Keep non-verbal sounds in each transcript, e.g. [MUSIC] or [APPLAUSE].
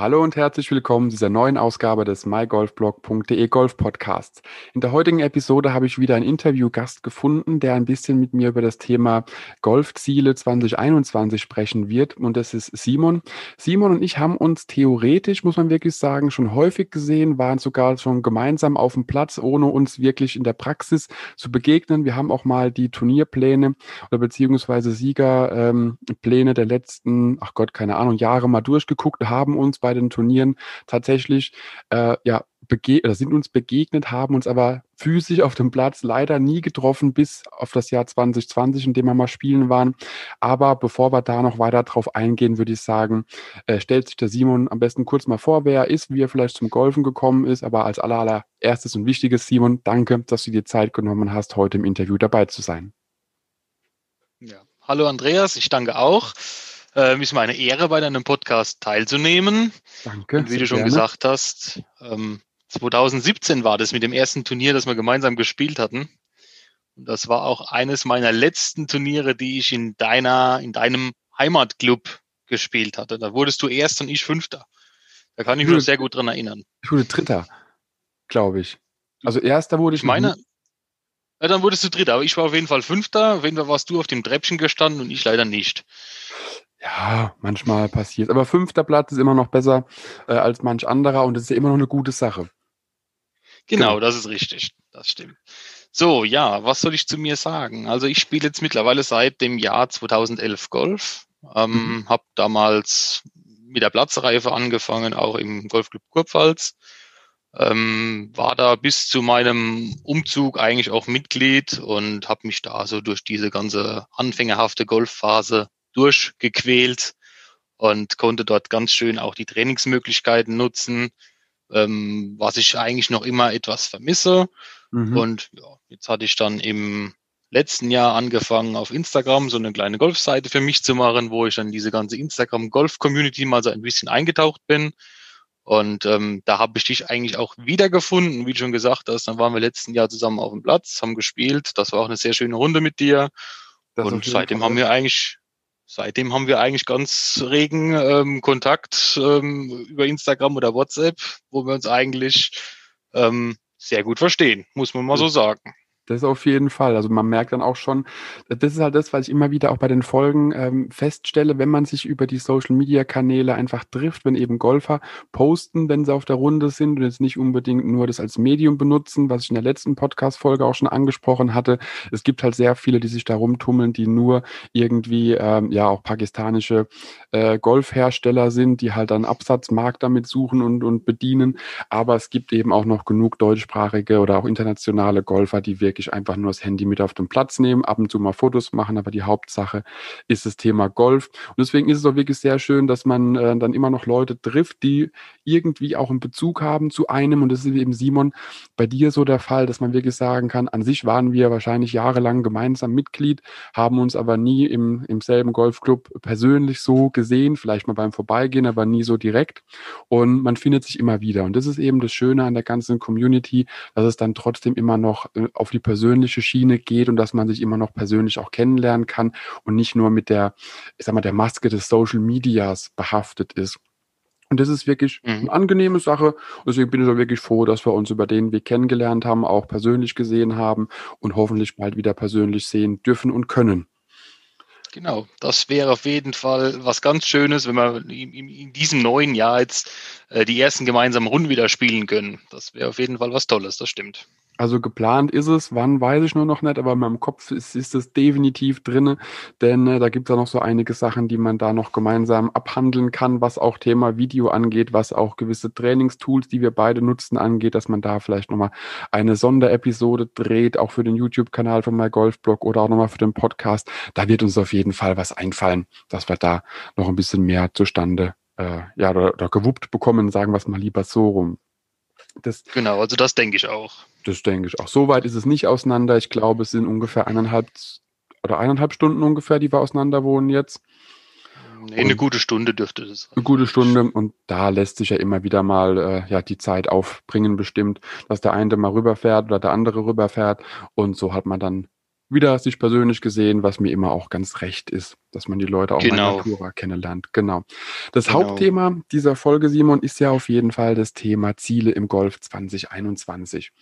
Hallo und herzlich willkommen zu dieser neuen Ausgabe des mygolfblog.de Golf Podcasts. In der heutigen Episode habe ich wieder einen Interviewgast gefunden, der ein bisschen mit mir über das Thema Golfziele 2021 sprechen wird und das ist Simon. Simon und ich haben uns theoretisch, muss man wirklich sagen, schon häufig gesehen, waren sogar schon gemeinsam auf dem Platz, ohne uns wirklich in der Praxis zu begegnen. Wir haben auch mal die Turnierpläne oder beziehungsweise Siegerpläne ähm, der letzten, ach Gott, keine Ahnung, Jahre mal durchgeguckt, haben uns bei bei den Turnieren tatsächlich äh, ja oder sind uns begegnet, haben uns aber physisch auf dem Platz leider nie getroffen bis auf das Jahr 2020, in dem wir mal spielen waren. Aber bevor wir da noch weiter drauf eingehen, würde ich sagen, äh, stellt sich der Simon am besten kurz mal vor, wer er ist, wie er vielleicht zum Golfen gekommen ist. Aber als allererstes und wichtiges, Simon, danke, dass du dir Zeit genommen hast, heute im Interview dabei zu sein. Ja. Hallo Andreas, ich danke auch. Ähm, ist meine Ehre, bei deinem Podcast teilzunehmen. Danke. Und wie du schon gerne. gesagt hast, ähm, 2017 war das mit dem ersten Turnier, das wir gemeinsam gespielt hatten. Und das war auch eines meiner letzten Turniere, die ich in deiner, in deinem Heimatclub gespielt hatte. Da wurdest du erst und ich Fünfter. Da kann ich mich noch sehr gut dran erinnern. Ich wurde Dritter, glaube ich. Also Erster wurde ich. Ich meine, ja, dann wurdest du Dritter, aber ich war auf jeden Fall Fünfter. Auf jeden Fall warst du auf dem Treppchen gestanden und ich leider nicht. Ja, manchmal passiert. Aber fünfter Platz ist immer noch besser äh, als manch anderer und das ist ja immer noch eine gute Sache. Genau, genau, das ist richtig. Das stimmt. So, ja, was soll ich zu mir sagen? Also ich spiele jetzt mittlerweile seit dem Jahr 2011 Golf. Ähm, mhm. Habe damals mit der Platzreife angefangen, auch im Golfclub Kurpfalz. Ähm, war da bis zu meinem Umzug eigentlich auch Mitglied und habe mich da so durch diese ganze anfängerhafte Golfphase durchgequält und konnte dort ganz schön auch die Trainingsmöglichkeiten nutzen, ähm, was ich eigentlich noch immer etwas vermisse. Mhm. Und ja, jetzt hatte ich dann im letzten Jahr angefangen, auf Instagram so eine kleine Golfseite für mich zu machen, wo ich dann diese ganze Instagram-Golf-Community mal so ein bisschen eingetaucht bin. Und ähm, da habe ich dich eigentlich auch wiedergefunden, wie du schon gesagt hast. Dann waren wir letzten Jahr zusammen auf dem Platz, haben gespielt. Das war auch eine sehr schöne Runde mit dir. Das und seitdem Fall. haben wir eigentlich seitdem haben wir eigentlich ganz regen ähm, Kontakt ähm, über Instagram oder WhatsApp, wo wir uns eigentlich ähm, sehr gut verstehen, muss man mal so sagen. Das auf jeden Fall. Also man merkt dann auch schon, das ist halt das, was ich immer wieder auch bei den Folgen ähm, feststelle, wenn man sich über die Social Media Kanäle einfach trifft, wenn eben Golfer posten, wenn sie auf der Runde sind und jetzt nicht unbedingt nur das als Medium benutzen, was ich in der letzten Podcast-Folge auch schon angesprochen hatte. Es gibt halt sehr viele, die sich da rumtummeln, die nur irgendwie ähm, ja auch pakistanische äh, Golfhersteller sind, die halt dann Absatzmarkt damit suchen und, und bedienen. Aber es gibt eben auch noch genug deutschsprachige oder auch internationale Golfer, die wirklich wirklich einfach nur das Handy mit auf den Platz nehmen, ab und zu mal Fotos machen, aber die Hauptsache ist das Thema Golf. Und deswegen ist es auch wirklich sehr schön, dass man äh, dann immer noch Leute trifft, die irgendwie auch einen Bezug haben zu einem. Und das ist eben Simon bei dir so der Fall, dass man wirklich sagen kann, an sich waren wir wahrscheinlich jahrelang gemeinsam Mitglied, haben uns aber nie im, im selben Golfclub persönlich so gesehen, vielleicht mal beim Vorbeigehen, aber nie so direkt. Und man findet sich immer wieder. Und das ist eben das Schöne an der ganzen Community, dass es dann trotzdem immer noch äh, auf die persönliche Schiene geht und dass man sich immer noch persönlich auch kennenlernen kann und nicht nur mit der, ich sag mal, der Maske des Social Medias behaftet ist. Und das ist wirklich mhm. eine angenehme Sache. Deswegen bin ich auch wirklich froh, dass wir uns über den Weg kennengelernt haben, auch persönlich gesehen haben und hoffentlich bald wieder persönlich sehen dürfen und können. Genau, das wäre auf jeden Fall was ganz Schönes, wenn wir in, diesem neuen Jahr jetzt äh, die ersten gemeinsamen Runden wieder spielen können. Das wäre auf jeden Fall was Tolles, das stimmt. Also geplant ist es, wann weiß ich nur noch nicht, aber in meinem Kopf ist, ist es definitiv drinne, denn äh, da gibt es ja noch so einige Sachen, die man da noch gemeinsam abhandeln kann, was auch Thema Video angeht, was auch gewisse Trainingstools, die wir beide nutzen, angeht, dass man da vielleicht nochmal eine Sonderepisode dreht, auch für den YouTube-Kanal von MyGolfBlog oder auch nochmal für den Podcast. Da wird uns auf jeden Fall was einfallen, dass wir da noch ein bisschen mehr zustande äh, ja, oder, oder gewuppt bekommen, sagen wir es mal lieber so rum. Das, genau, also das denke ich auch. Das denke ich auch. So weit ist es nicht auseinander. Ich glaube, es sind ungefähr eineinhalb oder eineinhalb Stunden ungefähr, die wir auseinander wohnen jetzt. Nee, eine gute Stunde dürfte es sein. Eine gute Stunde und da lässt sich ja immer wieder mal äh, ja die Zeit aufbringen bestimmt, dass der eine mal rüberfährt oder der andere rüberfährt und so hat man dann wieder sich persönlich gesehen, was mir immer auch ganz recht ist, dass man die Leute auch genau. mal Natura kennenlernt. Genau. Das genau. Hauptthema dieser Folge, Simon, ist ja auf jeden Fall das Thema Ziele im Golf 2021.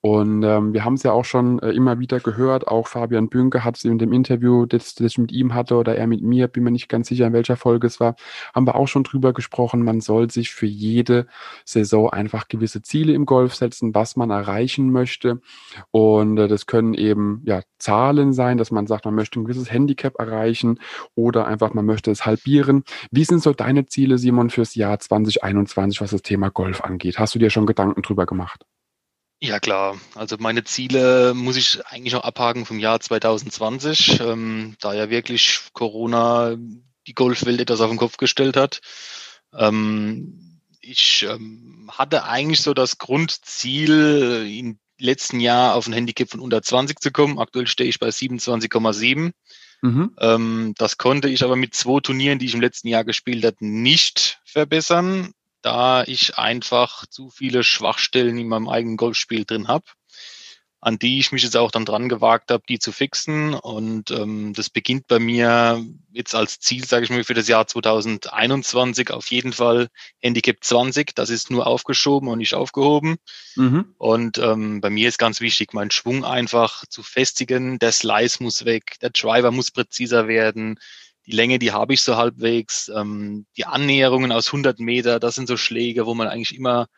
Und ähm, wir haben es ja auch schon äh, immer wieder gehört, auch Fabian Bünke hat es in dem Interview, das, das ich mit ihm hatte oder er mit mir, bin mir nicht ganz sicher, in welcher Folge es war, haben wir auch schon drüber gesprochen, man soll sich für jede Saison einfach gewisse Ziele im Golf setzen, was man erreichen möchte. Und äh, das können eben ja Zahlen sein, dass man sagt, man möchte ein gewisses Handicap erreichen oder einfach man möchte es halbieren. Wie sind so deine Ziele, Simon, fürs Jahr 2021, was das Thema Golf angeht? Hast du dir schon Gedanken drüber gemacht? Ja klar, also meine Ziele muss ich eigentlich noch abhaken vom Jahr 2020, ähm, da ja wirklich Corona die Golfwelt etwas auf den Kopf gestellt hat. Ähm, ich ähm, hatte eigentlich so das Grundziel, in letzten Jahr auf ein Handicap von unter 20 zu kommen. Aktuell stehe ich bei 27,7. Mhm. Ähm, das konnte ich aber mit zwei Turnieren, die ich im letzten Jahr gespielt habe, nicht verbessern, da ich einfach zu viele Schwachstellen in meinem eigenen Golfspiel drin habe an die ich mich jetzt auch dann dran gewagt habe, die zu fixen. Und ähm, das beginnt bei mir jetzt als Ziel, sage ich mal, für das Jahr 2021 auf jeden Fall Handicap 20. Das ist nur aufgeschoben und nicht aufgehoben. Mhm. Und ähm, bei mir ist ganz wichtig, meinen Schwung einfach zu festigen. Der Slice muss weg, der Driver muss präziser werden. Die Länge, die habe ich so halbwegs. Ähm, die Annäherungen aus 100 Meter, das sind so Schläge, wo man eigentlich immer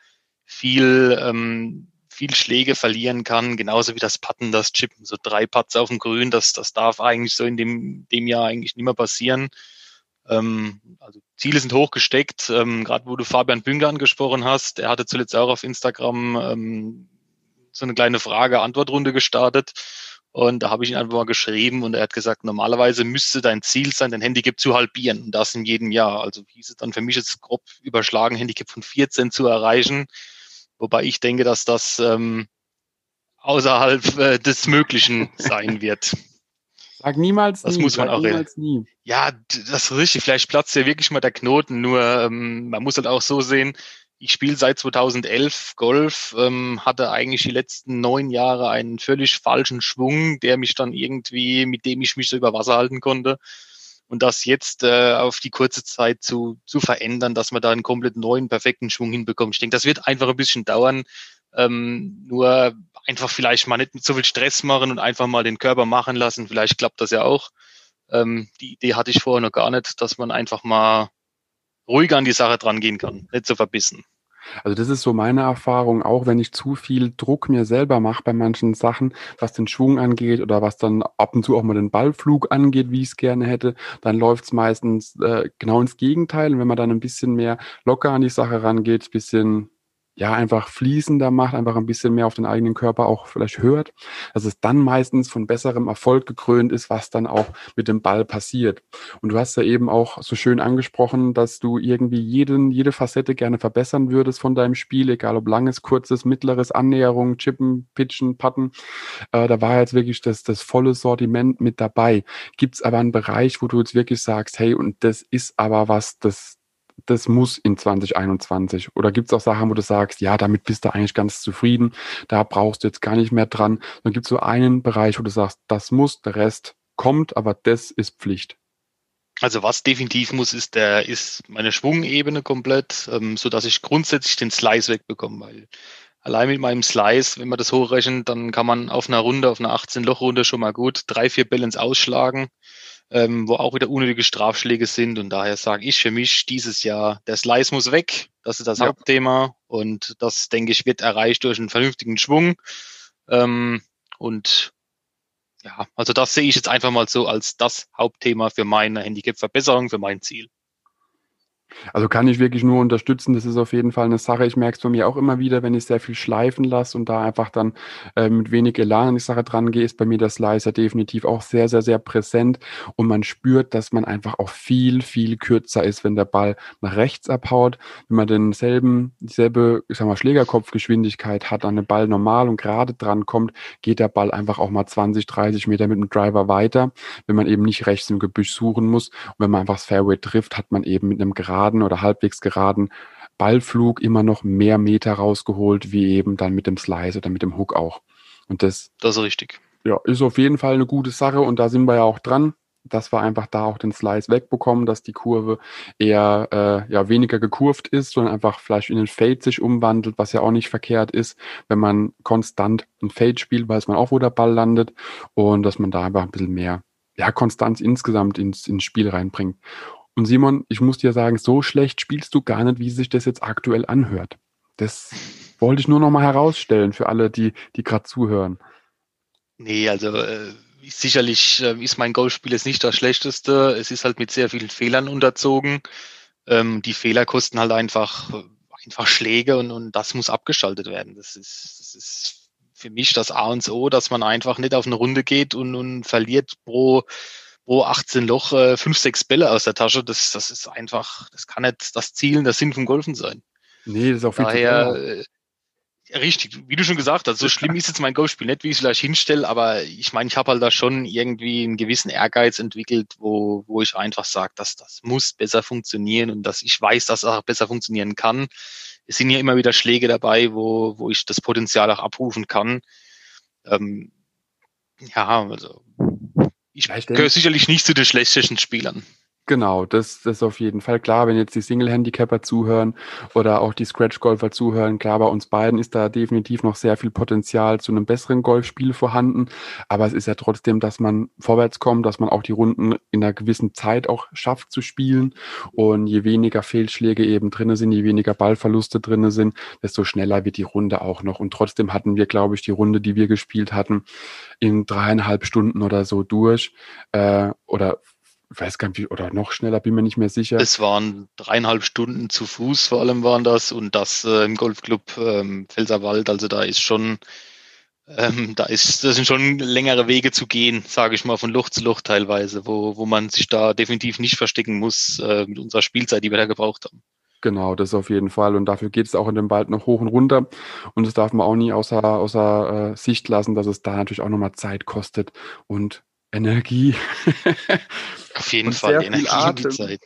viel ähm, viel Schläge verlieren kann, genauso wie das Putten, das Chippen. So drei Putts auf dem Grün, das, das darf eigentlich so in dem, dem Jahr eigentlich nicht mehr passieren. Ähm, also Ziele sind hochgesteckt. Ähm, Gerade wo du Fabian Bünger angesprochen hast, er hatte zuletzt auch auf Instagram ähm, so eine kleine Frage-Antwort-Runde gestartet. Und da habe ich ihn einfach mal geschrieben und er hat gesagt, normalerweise müsste dein Ziel sein, dein Handicap zu halbieren. Und das in jedem Jahr. Also hieß es dann für mich jetzt grob überschlagen, Handicap von 14 zu erreichen. Wobei ich denke, dass das ähm, außerhalb äh, des Möglichen sein [LAUGHS] wird. Sag niemals das nie. Das muss man auch niemals nie. Ja, das ist richtig. Vielleicht platzt ja wirklich mal der Knoten. Nur ähm, man muss halt auch so sehen, ich spiele seit 2011 Golf, ähm, hatte eigentlich die letzten neun Jahre einen völlig falschen Schwung, der mich dann irgendwie, mit dem ich mich so über Wasser halten konnte und das jetzt äh, auf die kurze Zeit zu, zu verändern, dass man da einen komplett neuen, perfekten Schwung hinbekommt. Ich denke, das wird einfach ein bisschen dauern. Ähm, nur einfach vielleicht mal nicht mit so viel Stress machen und einfach mal den Körper machen lassen. Vielleicht klappt das ja auch. Ähm, die Idee hatte ich vorher noch gar nicht, dass man einfach mal ruhiger an die Sache dran gehen kann, nicht so verbissen. Also das ist so meine Erfahrung, auch wenn ich zu viel Druck mir selber mache bei manchen Sachen, was den Schwung angeht oder was dann ab und zu auch mal den Ballflug angeht, wie ich es gerne hätte, dann läuft es meistens äh, genau ins Gegenteil. Und wenn man dann ein bisschen mehr locker an die Sache rangeht, bisschen ja, einfach fließender macht, einfach ein bisschen mehr auf den eigenen Körper auch vielleicht hört, dass es dann meistens von besserem Erfolg gekrönt ist, was dann auch mit dem Ball passiert. Und du hast ja eben auch so schön angesprochen, dass du irgendwie jeden, jede Facette gerne verbessern würdest von deinem Spiel, egal ob langes, kurzes, mittleres, Annäherung, Chippen, Pitchen, Putten. Äh, da war jetzt wirklich das, das volle Sortiment mit dabei. Gibt es aber einen Bereich, wo du jetzt wirklich sagst, hey, und das ist aber was, das, das muss in 2021? Oder gibt es auch Sachen, wo du sagst, ja, damit bist du eigentlich ganz zufrieden, da brauchst du jetzt gar nicht mehr dran. Dann gibt es so einen Bereich, wo du sagst, das muss, der Rest kommt, aber das ist Pflicht. Also was definitiv muss, ist der ist meine Schwungebene komplett, ähm, so dass ich grundsätzlich den Slice wegbekomme, weil allein mit meinem Slice, wenn man das hochrechnet, dann kann man auf einer Runde, auf einer 18 Loch Runde schon mal gut drei vier Balance ausschlagen ähm, wo auch wieder unnötige Strafschläge sind. Und daher sage ich für mich dieses Jahr, der Slice muss weg. Das ist das ja. Hauptthema. Und das, denke ich, wird erreicht durch einen vernünftigen Schwung. Ähm, und ja, also das sehe ich jetzt einfach mal so als das Hauptthema für meine Handicap-Verbesserung, für mein Ziel. Also kann ich wirklich nur unterstützen. Das ist auf jeden Fall eine Sache. Ich merke es bei mir auch immer wieder, wenn ich sehr viel schleifen lasse und da einfach dann äh, mit wenig Elan an die Sache dran gehe, ist bei mir der Slicer definitiv auch sehr, sehr, sehr präsent. Und man spürt, dass man einfach auch viel, viel kürzer ist, wenn der Ball nach rechts abhaut. Wenn man denselben, dieselbe, ich sag mal, Schlägerkopfgeschwindigkeit hat, an den Ball normal und gerade dran kommt, geht der Ball einfach auch mal 20, 30 Meter mit dem Driver weiter, wenn man eben nicht rechts im Gebüsch suchen muss. Und wenn man einfach das Fairway trifft, hat man eben mit einem geraden geraden oder halbwegs geraden Ballflug immer noch mehr Meter rausgeholt, wie eben dann mit dem Slice oder mit dem Hook auch. Und das, das ist richtig. Ja, ist auf jeden Fall eine gute Sache und da sind wir ja auch dran dass wir einfach da auch den Slice wegbekommen, dass die Kurve eher äh, ja weniger gekurvt ist, sondern einfach vielleicht in den Fade sich umwandelt, was ja auch nicht verkehrt ist, wenn man konstant ein Fade spielt, weiß man auch, wo der Ball landet und dass man da einfach ein bisschen mehr ja, Konstanz insgesamt ins, ins Spiel reinbringt. Und Simon, ich muss dir sagen, so schlecht spielst du gar nicht, wie sich das jetzt aktuell anhört. Das [LAUGHS] wollte ich nur noch mal herausstellen für alle, die, die gerade zuhören. Nee, also äh, sicherlich äh, ist mein Golfspiel jetzt nicht das schlechteste. Es ist halt mit sehr vielen Fehlern unterzogen. Ähm, die Fehler kosten halt einfach, einfach Schläge und, und das muss abgeschaltet werden. Das ist, das ist für mich das A und O, dass man einfach nicht auf eine Runde geht und, und verliert pro, pro 18 Loch äh, fünf, sechs Bälle aus der Tasche. Das, das ist einfach, das kann nicht das Ziel und der Sinn vom Golfen sein. Nee, das ist auch viel Daher, zu teuer. Richtig, wie du schon gesagt hast, so schlimm ist jetzt mein Golfspiel nicht, wie ich es vielleicht hinstelle, aber ich meine, ich habe halt da schon irgendwie einen gewissen Ehrgeiz entwickelt, wo, wo ich einfach sage, dass das muss besser funktionieren und dass ich weiß, dass es auch besser funktionieren kann. Es sind ja immer wieder Schläge dabei, wo, wo ich das Potenzial auch abrufen kann. Ähm, ja, also ich gehöre sicherlich nicht zu den schlechtesten Spielern. Genau, das, das ist auf jeden Fall klar, wenn jetzt die Single-Handicapper zuhören oder auch die Scratch-Golfer zuhören. Klar, bei uns beiden ist da definitiv noch sehr viel Potenzial zu einem besseren Golfspiel vorhanden. Aber es ist ja trotzdem, dass man vorwärts kommt, dass man auch die Runden in einer gewissen Zeit auch schafft zu spielen. Und je weniger Fehlschläge eben drinne sind, je weniger Ballverluste drinne sind, desto schneller wird die Runde auch noch. Und trotzdem hatten wir, glaube ich, die Runde, die wir gespielt hatten, in dreieinhalb Stunden oder so durch. Äh, oder ich weiß gar nicht, wie, oder noch schneller, bin mir nicht mehr sicher. Es waren dreieinhalb Stunden zu Fuß, vor allem waren das, und das äh, im Golfclub ähm, Pfälzerwald, also da ist schon, ähm, da ist, das sind schon längere Wege zu gehen, sage ich mal, von Loch zu Loch teilweise, wo, wo man sich da definitiv nicht verstecken muss äh, mit unserer Spielzeit, die wir da gebraucht haben. Genau, das auf jeden Fall. Und dafür geht es auch in dem Wald noch hoch und runter. Und das darf man auch nie außer, außer äh, Sicht lassen, dass es da natürlich auch nochmal Zeit kostet und Energie. Auf jeden Fall, die Energie Atem. und die Zeit.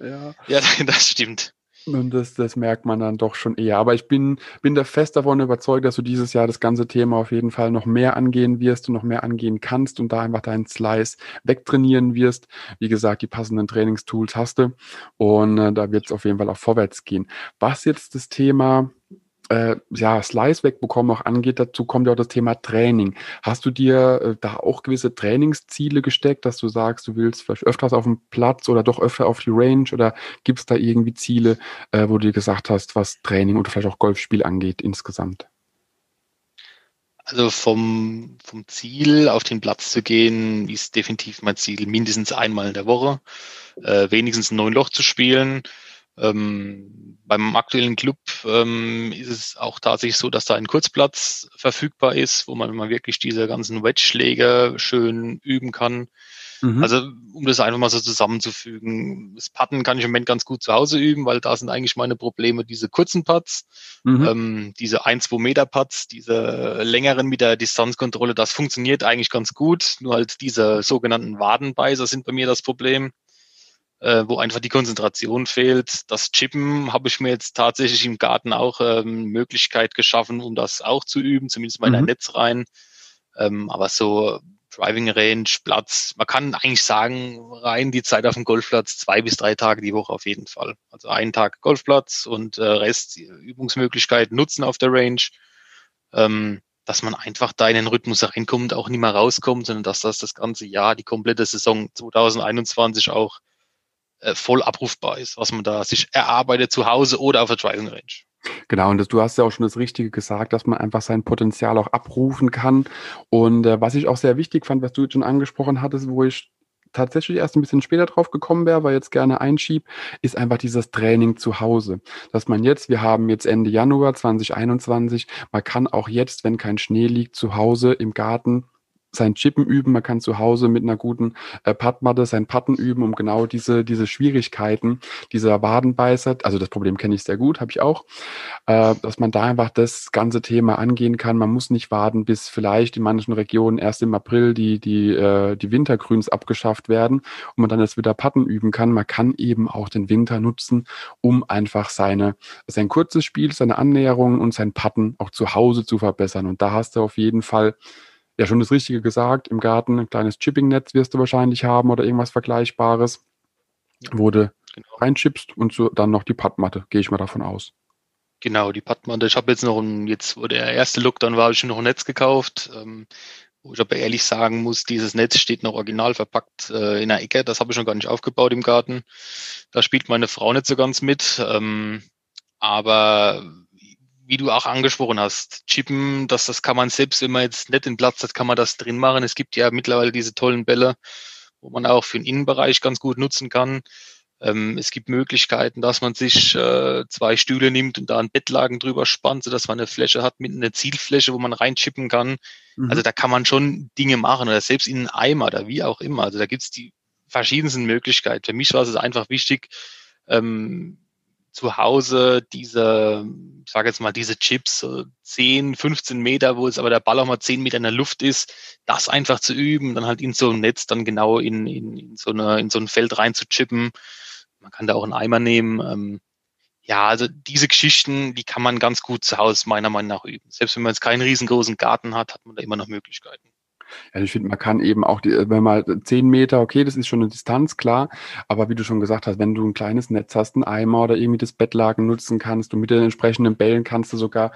Ja. ja, [LAUGHS] das stimmt. Und das, das merkt man dann doch schon eher. Aber ich bin, bin da fest davon überzeugt, dass du dieses Jahr das ganze Thema auf jeden Fall noch mehr angehen wirst und noch mehr angehen kannst und da einfach deinen Slice wegtrainieren wirst. Wie gesagt, die passenden Trainingstools hast du und äh, da wird es auf jeden Fall auch vorwärts gehen. Was jetzt das Thema äh, ja, Slice wegbekommen auch angeht, dazu kommt ja auch das Thema Training. Hast du dir äh, da auch gewisse Trainingsziele gesteckt, dass du sagst, du willst vielleicht öfters auf dem Platz oder doch öfter auf die Range oder gibt es da irgendwie Ziele, äh, wo du dir gesagt hast, was Training oder vielleicht auch Golfspiel angeht insgesamt? Also vom, vom Ziel auf den Platz zu gehen, ist definitiv mein Ziel, mindestens einmal in der Woche, äh, wenigstens ein neun Loch zu spielen ähm, beim aktuellen Club ähm, ist es auch tatsächlich so, dass da ein Kurzplatz verfügbar ist, wo man, man wirklich diese ganzen Wedge-Schläge schön üben kann. Mhm. Also um das einfach mal so zusammenzufügen. Das Putten kann ich im Moment ganz gut zu Hause üben, weil da sind eigentlich meine Probleme diese kurzen Putts, mhm. ähm, diese ein, zwei Meter Putts, diese längeren mit der Distanzkontrolle, das funktioniert eigentlich ganz gut. Nur halt diese sogenannten Wadenbeißer sind bei mir das Problem äh, wo einfach die Konzentration fehlt. Das Chippen habe ich mir jetzt tatsächlich im Garten auch ähm, Möglichkeit geschaffen, um das auch zu üben, zumindest mal in ein mhm. Netz rein. Ähm, aber so Driving Range, Platz, man kann eigentlich sagen, rein die Zeit auf dem Golfplatz zwei bis drei Tage die Woche auf jeden Fall. Also einen Tag Golfplatz und äh, Rest Übungsmöglichkeiten nutzen auf der Range. Ähm, dass man einfach da in den Rhythmus reinkommt, auch nicht mehr rauskommt, sondern dass das das ganze Jahr, die komplette Saison 2021 auch äh, voll abrufbar ist, was man da sich erarbeitet zu Hause oder auf der Driving Range. Genau, und das, du hast ja auch schon das Richtige gesagt, dass man einfach sein Potenzial auch abrufen kann. Und äh, was ich auch sehr wichtig fand, was du jetzt schon angesprochen hattest, wo ich tatsächlich erst ein bisschen später drauf gekommen wäre, weil jetzt gerne einschieb, ist einfach dieses Training zu Hause. Dass man jetzt, wir haben jetzt Ende Januar 2021, man kann auch jetzt, wenn kein Schnee liegt, zu Hause im Garten sein Chippen üben, man kann zu Hause mit einer guten äh, Puttmatte sein Putten üben, um genau diese, diese Schwierigkeiten dieser Wadenbeißer, also das Problem kenne ich sehr gut, habe ich auch, äh, dass man da einfach das ganze Thema angehen kann. Man muss nicht warten, bis vielleicht in manchen Regionen erst im April die, die, äh, die Wintergrüns abgeschafft werden und man dann jetzt wieder Putten üben kann. Man kann eben auch den Winter nutzen, um einfach seine, sein kurzes Spiel, seine Annäherung und sein Putten auch zu Hause zu verbessern. Und da hast du auf jeden Fall ja schon das Richtige gesagt. Im Garten ein kleines Chipping-Netz wirst du wahrscheinlich haben oder irgendwas Vergleichbares, wo du genau. reinchippst und so dann noch die Padmatte, gehe ich mal davon aus. Genau, die Padmatte. Ich habe jetzt noch ein, jetzt wo der erste Lookdown war, habe ich noch ein Netz gekauft. Ähm, wo ich aber ehrlich sagen muss, dieses Netz steht noch original verpackt äh, in der Ecke. Das habe ich schon gar nicht aufgebaut im Garten. Da spielt meine Frau nicht so ganz mit. Ähm, aber wie du auch angesprochen hast, Chippen, das, das kann man selbst, wenn man jetzt nicht den Platz hat, kann man das drin machen. Es gibt ja mittlerweile diese tollen Bälle, wo man auch für den Innenbereich ganz gut nutzen kann. Ähm, es gibt Möglichkeiten, dass man sich äh, zwei Stühle nimmt und da einen Bettlaken drüber spannt, sodass man eine Fläche hat mit einer Zielfläche, wo man reinchippen kann. Mhm. Also da kann man schon Dinge machen oder selbst in einen Eimer oder wie auch immer. Also da gibt's die verschiedensten Möglichkeiten. Für mich war es einfach wichtig, ähm, zu Hause diese, ich sage jetzt mal, diese Chips, 10, 15 Meter, wo es aber der Ball auch mal 10 Meter in der Luft ist, das einfach zu üben, dann halt in so ein Netz dann genau in, in, in, so, eine, in so ein Feld rein zu chippen. Man kann da auch einen Eimer nehmen. Ähm, ja, also diese Geschichten, die kann man ganz gut zu Hause meiner Meinung nach üben. Selbst wenn man jetzt keinen riesengroßen Garten hat, hat man da immer noch Möglichkeiten. Also ich finde, man kann eben auch, die, wenn man zehn Meter, okay, das ist schon eine Distanz, klar, aber wie du schon gesagt hast, wenn du ein kleines Netz hast, einen Eimer oder irgendwie das Bettlaken nutzen kannst und mit den entsprechenden Bällen kannst du sogar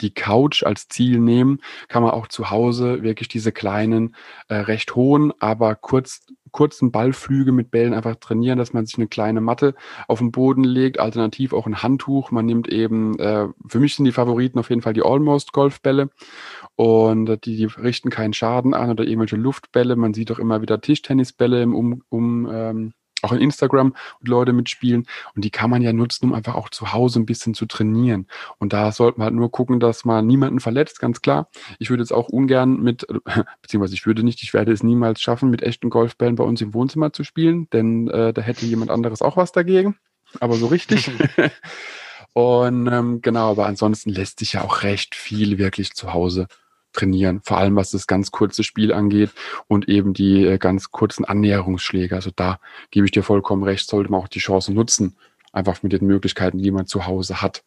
die Couch als Ziel nehmen, kann man auch zu Hause wirklich diese kleinen, äh, recht hohen, aber kurz, kurzen Ballflüge mit Bällen einfach trainieren, dass man sich eine kleine Matte auf den Boden legt, alternativ auch ein Handtuch. Man nimmt eben, äh, für mich sind die Favoriten auf jeden Fall die Almost Golfbälle und die, die richten keinen Schaden an oder irgendwelche Luftbälle. Man sieht auch immer wieder Tischtennisbälle im um, um ähm, auch in Instagram und Leute mitspielen. Und die kann man ja nutzen, um einfach auch zu Hause ein bisschen zu trainieren. Und da sollte man halt nur gucken, dass man niemanden verletzt, ganz klar. Ich würde jetzt auch ungern mit, [LAUGHS] beziehungsweise ich würde nicht, ich werde es niemals schaffen, mit echten Golfbällen bei uns im Wohnzimmer zu spielen, denn äh, da hätte jemand anderes auch was dagegen. Aber so richtig. [LAUGHS] und ähm, genau, aber ansonsten lässt sich ja auch recht viel wirklich zu Hause trainieren, vor allem was das ganz kurze Spiel angeht und eben die äh, ganz kurzen Annäherungsschläge. Also da gebe ich dir vollkommen recht, sollte man auch die Chance nutzen, einfach mit den Möglichkeiten, die man zu Hause hat.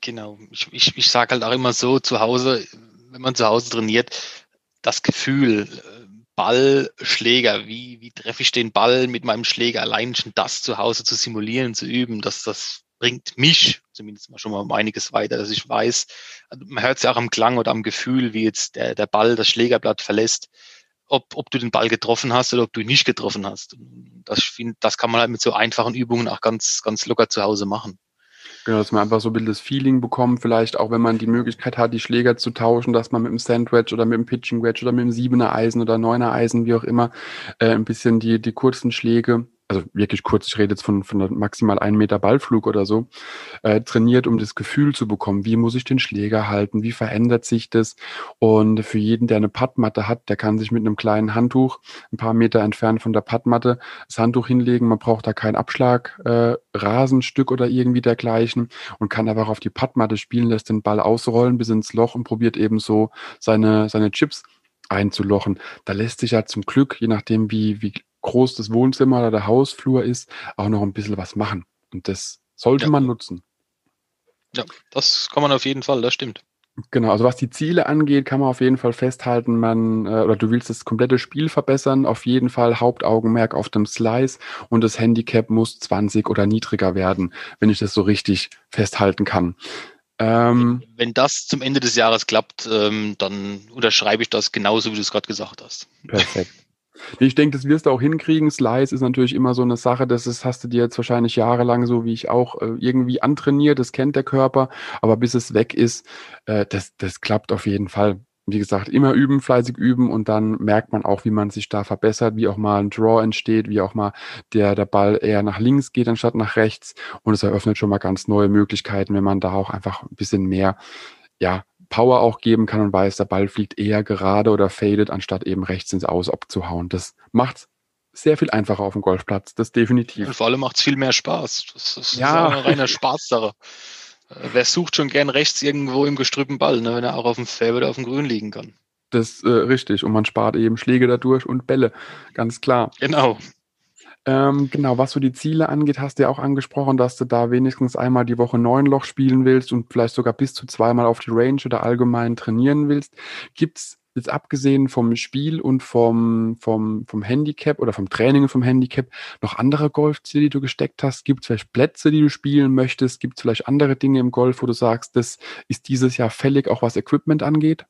Genau, ich, ich, ich sage halt auch immer so, zu Hause, wenn man zu Hause trainiert, das Gefühl, äh, Ballschläger, wie, wie treffe ich den Ball mit meinem Schläger, allein schon das zu Hause zu simulieren, zu üben, das, das bringt mich zumindest mal schon mal um einiges weiter, dass ich weiß, also man hört es ja auch am Klang oder am Gefühl, wie jetzt der, der Ball das Schlägerblatt verlässt, ob, ob du den Ball getroffen hast oder ob du ihn nicht getroffen hast. Das, find, das kann man halt mit so einfachen Übungen auch ganz, ganz locker zu Hause machen. Genau, dass man einfach so ein bisschen das Feeling bekommt, vielleicht auch wenn man die Möglichkeit hat, die Schläger zu tauschen, dass man mit dem Sandwich oder mit dem Pitching Wedge oder mit dem Siebener Eisen oder Neuner Eisen, wie auch immer, äh, ein bisschen die, die kurzen Schläge also wirklich kurz, ich rede jetzt von, von maximal einen Meter Ballflug oder so, äh, trainiert, um das Gefühl zu bekommen, wie muss ich den Schläger halten, wie verändert sich das. Und für jeden, der eine Pattmatte hat, der kann sich mit einem kleinen Handtuch ein paar Meter entfernt von der Pattmatte das Handtuch hinlegen. Man braucht da kein Abschlag, äh, Rasenstück oder irgendwie dergleichen und kann einfach auf die Pattmatte spielen, lässt den Ball ausrollen bis ins Loch und probiert eben so seine, seine Chips einzulochen. Da lässt sich ja zum Glück, je nachdem wie, wie groß das Wohnzimmer oder der Hausflur ist, auch noch ein bisschen was machen. Und das sollte ja. man nutzen. Ja, das kann man auf jeden Fall, das stimmt. Genau, also was die Ziele angeht, kann man auf jeden Fall festhalten, man, äh, oder du willst das komplette Spiel verbessern, auf jeden Fall Hauptaugenmerk auf dem Slice und das Handicap muss 20 oder niedriger werden, wenn ich das so richtig festhalten kann. Ähm, wenn das zum Ende des Jahres klappt, ähm, dann unterschreibe ich das genauso, wie du es gerade gesagt hast. Perfekt. Ich denke, das wirst du auch hinkriegen. Slice ist natürlich immer so eine Sache, das ist, hast du dir jetzt wahrscheinlich jahrelang, so wie ich auch, äh, irgendwie antrainiert, das kennt der Körper, aber bis es weg ist, äh, das, das klappt auf jeden Fall. Wie gesagt, immer üben, fleißig üben und dann merkt man auch, wie man sich da verbessert, wie auch mal ein Draw entsteht, wie auch mal der, der Ball eher nach links geht anstatt nach rechts und es eröffnet schon mal ganz neue Möglichkeiten, wenn man da auch einfach ein bisschen mehr, ja, Power auch geben kann und weiß, der Ball fliegt eher gerade oder faded, anstatt eben rechts ins Aus abzuhauen. Das macht sehr viel einfacher auf dem Golfplatz, das definitiv. Und vor allem macht es viel mehr Spaß. Das, das ja. ist eine reine Spaßsache. Äh, wer sucht schon gern rechts irgendwo im gestrüppten Ball, ne, wenn er auch auf dem Fairway oder auf dem Grün liegen kann? Das äh, richtig. Und man spart eben Schläge dadurch und Bälle. Ganz klar. Genau. Ähm, genau, was so die Ziele angeht, hast du ja auch angesprochen, dass du da wenigstens einmal die Woche neun Loch spielen willst und vielleicht sogar bis zu zweimal auf die Range oder allgemein trainieren willst. Gibt's jetzt abgesehen vom Spiel und vom, vom, vom Handicap oder vom Training und vom Handicap noch andere Golfziele, die du gesteckt hast? Gibt es vielleicht Plätze, die du spielen möchtest? Gibt es vielleicht andere Dinge im Golf, wo du sagst, das ist dieses Jahr fällig, auch was Equipment angeht?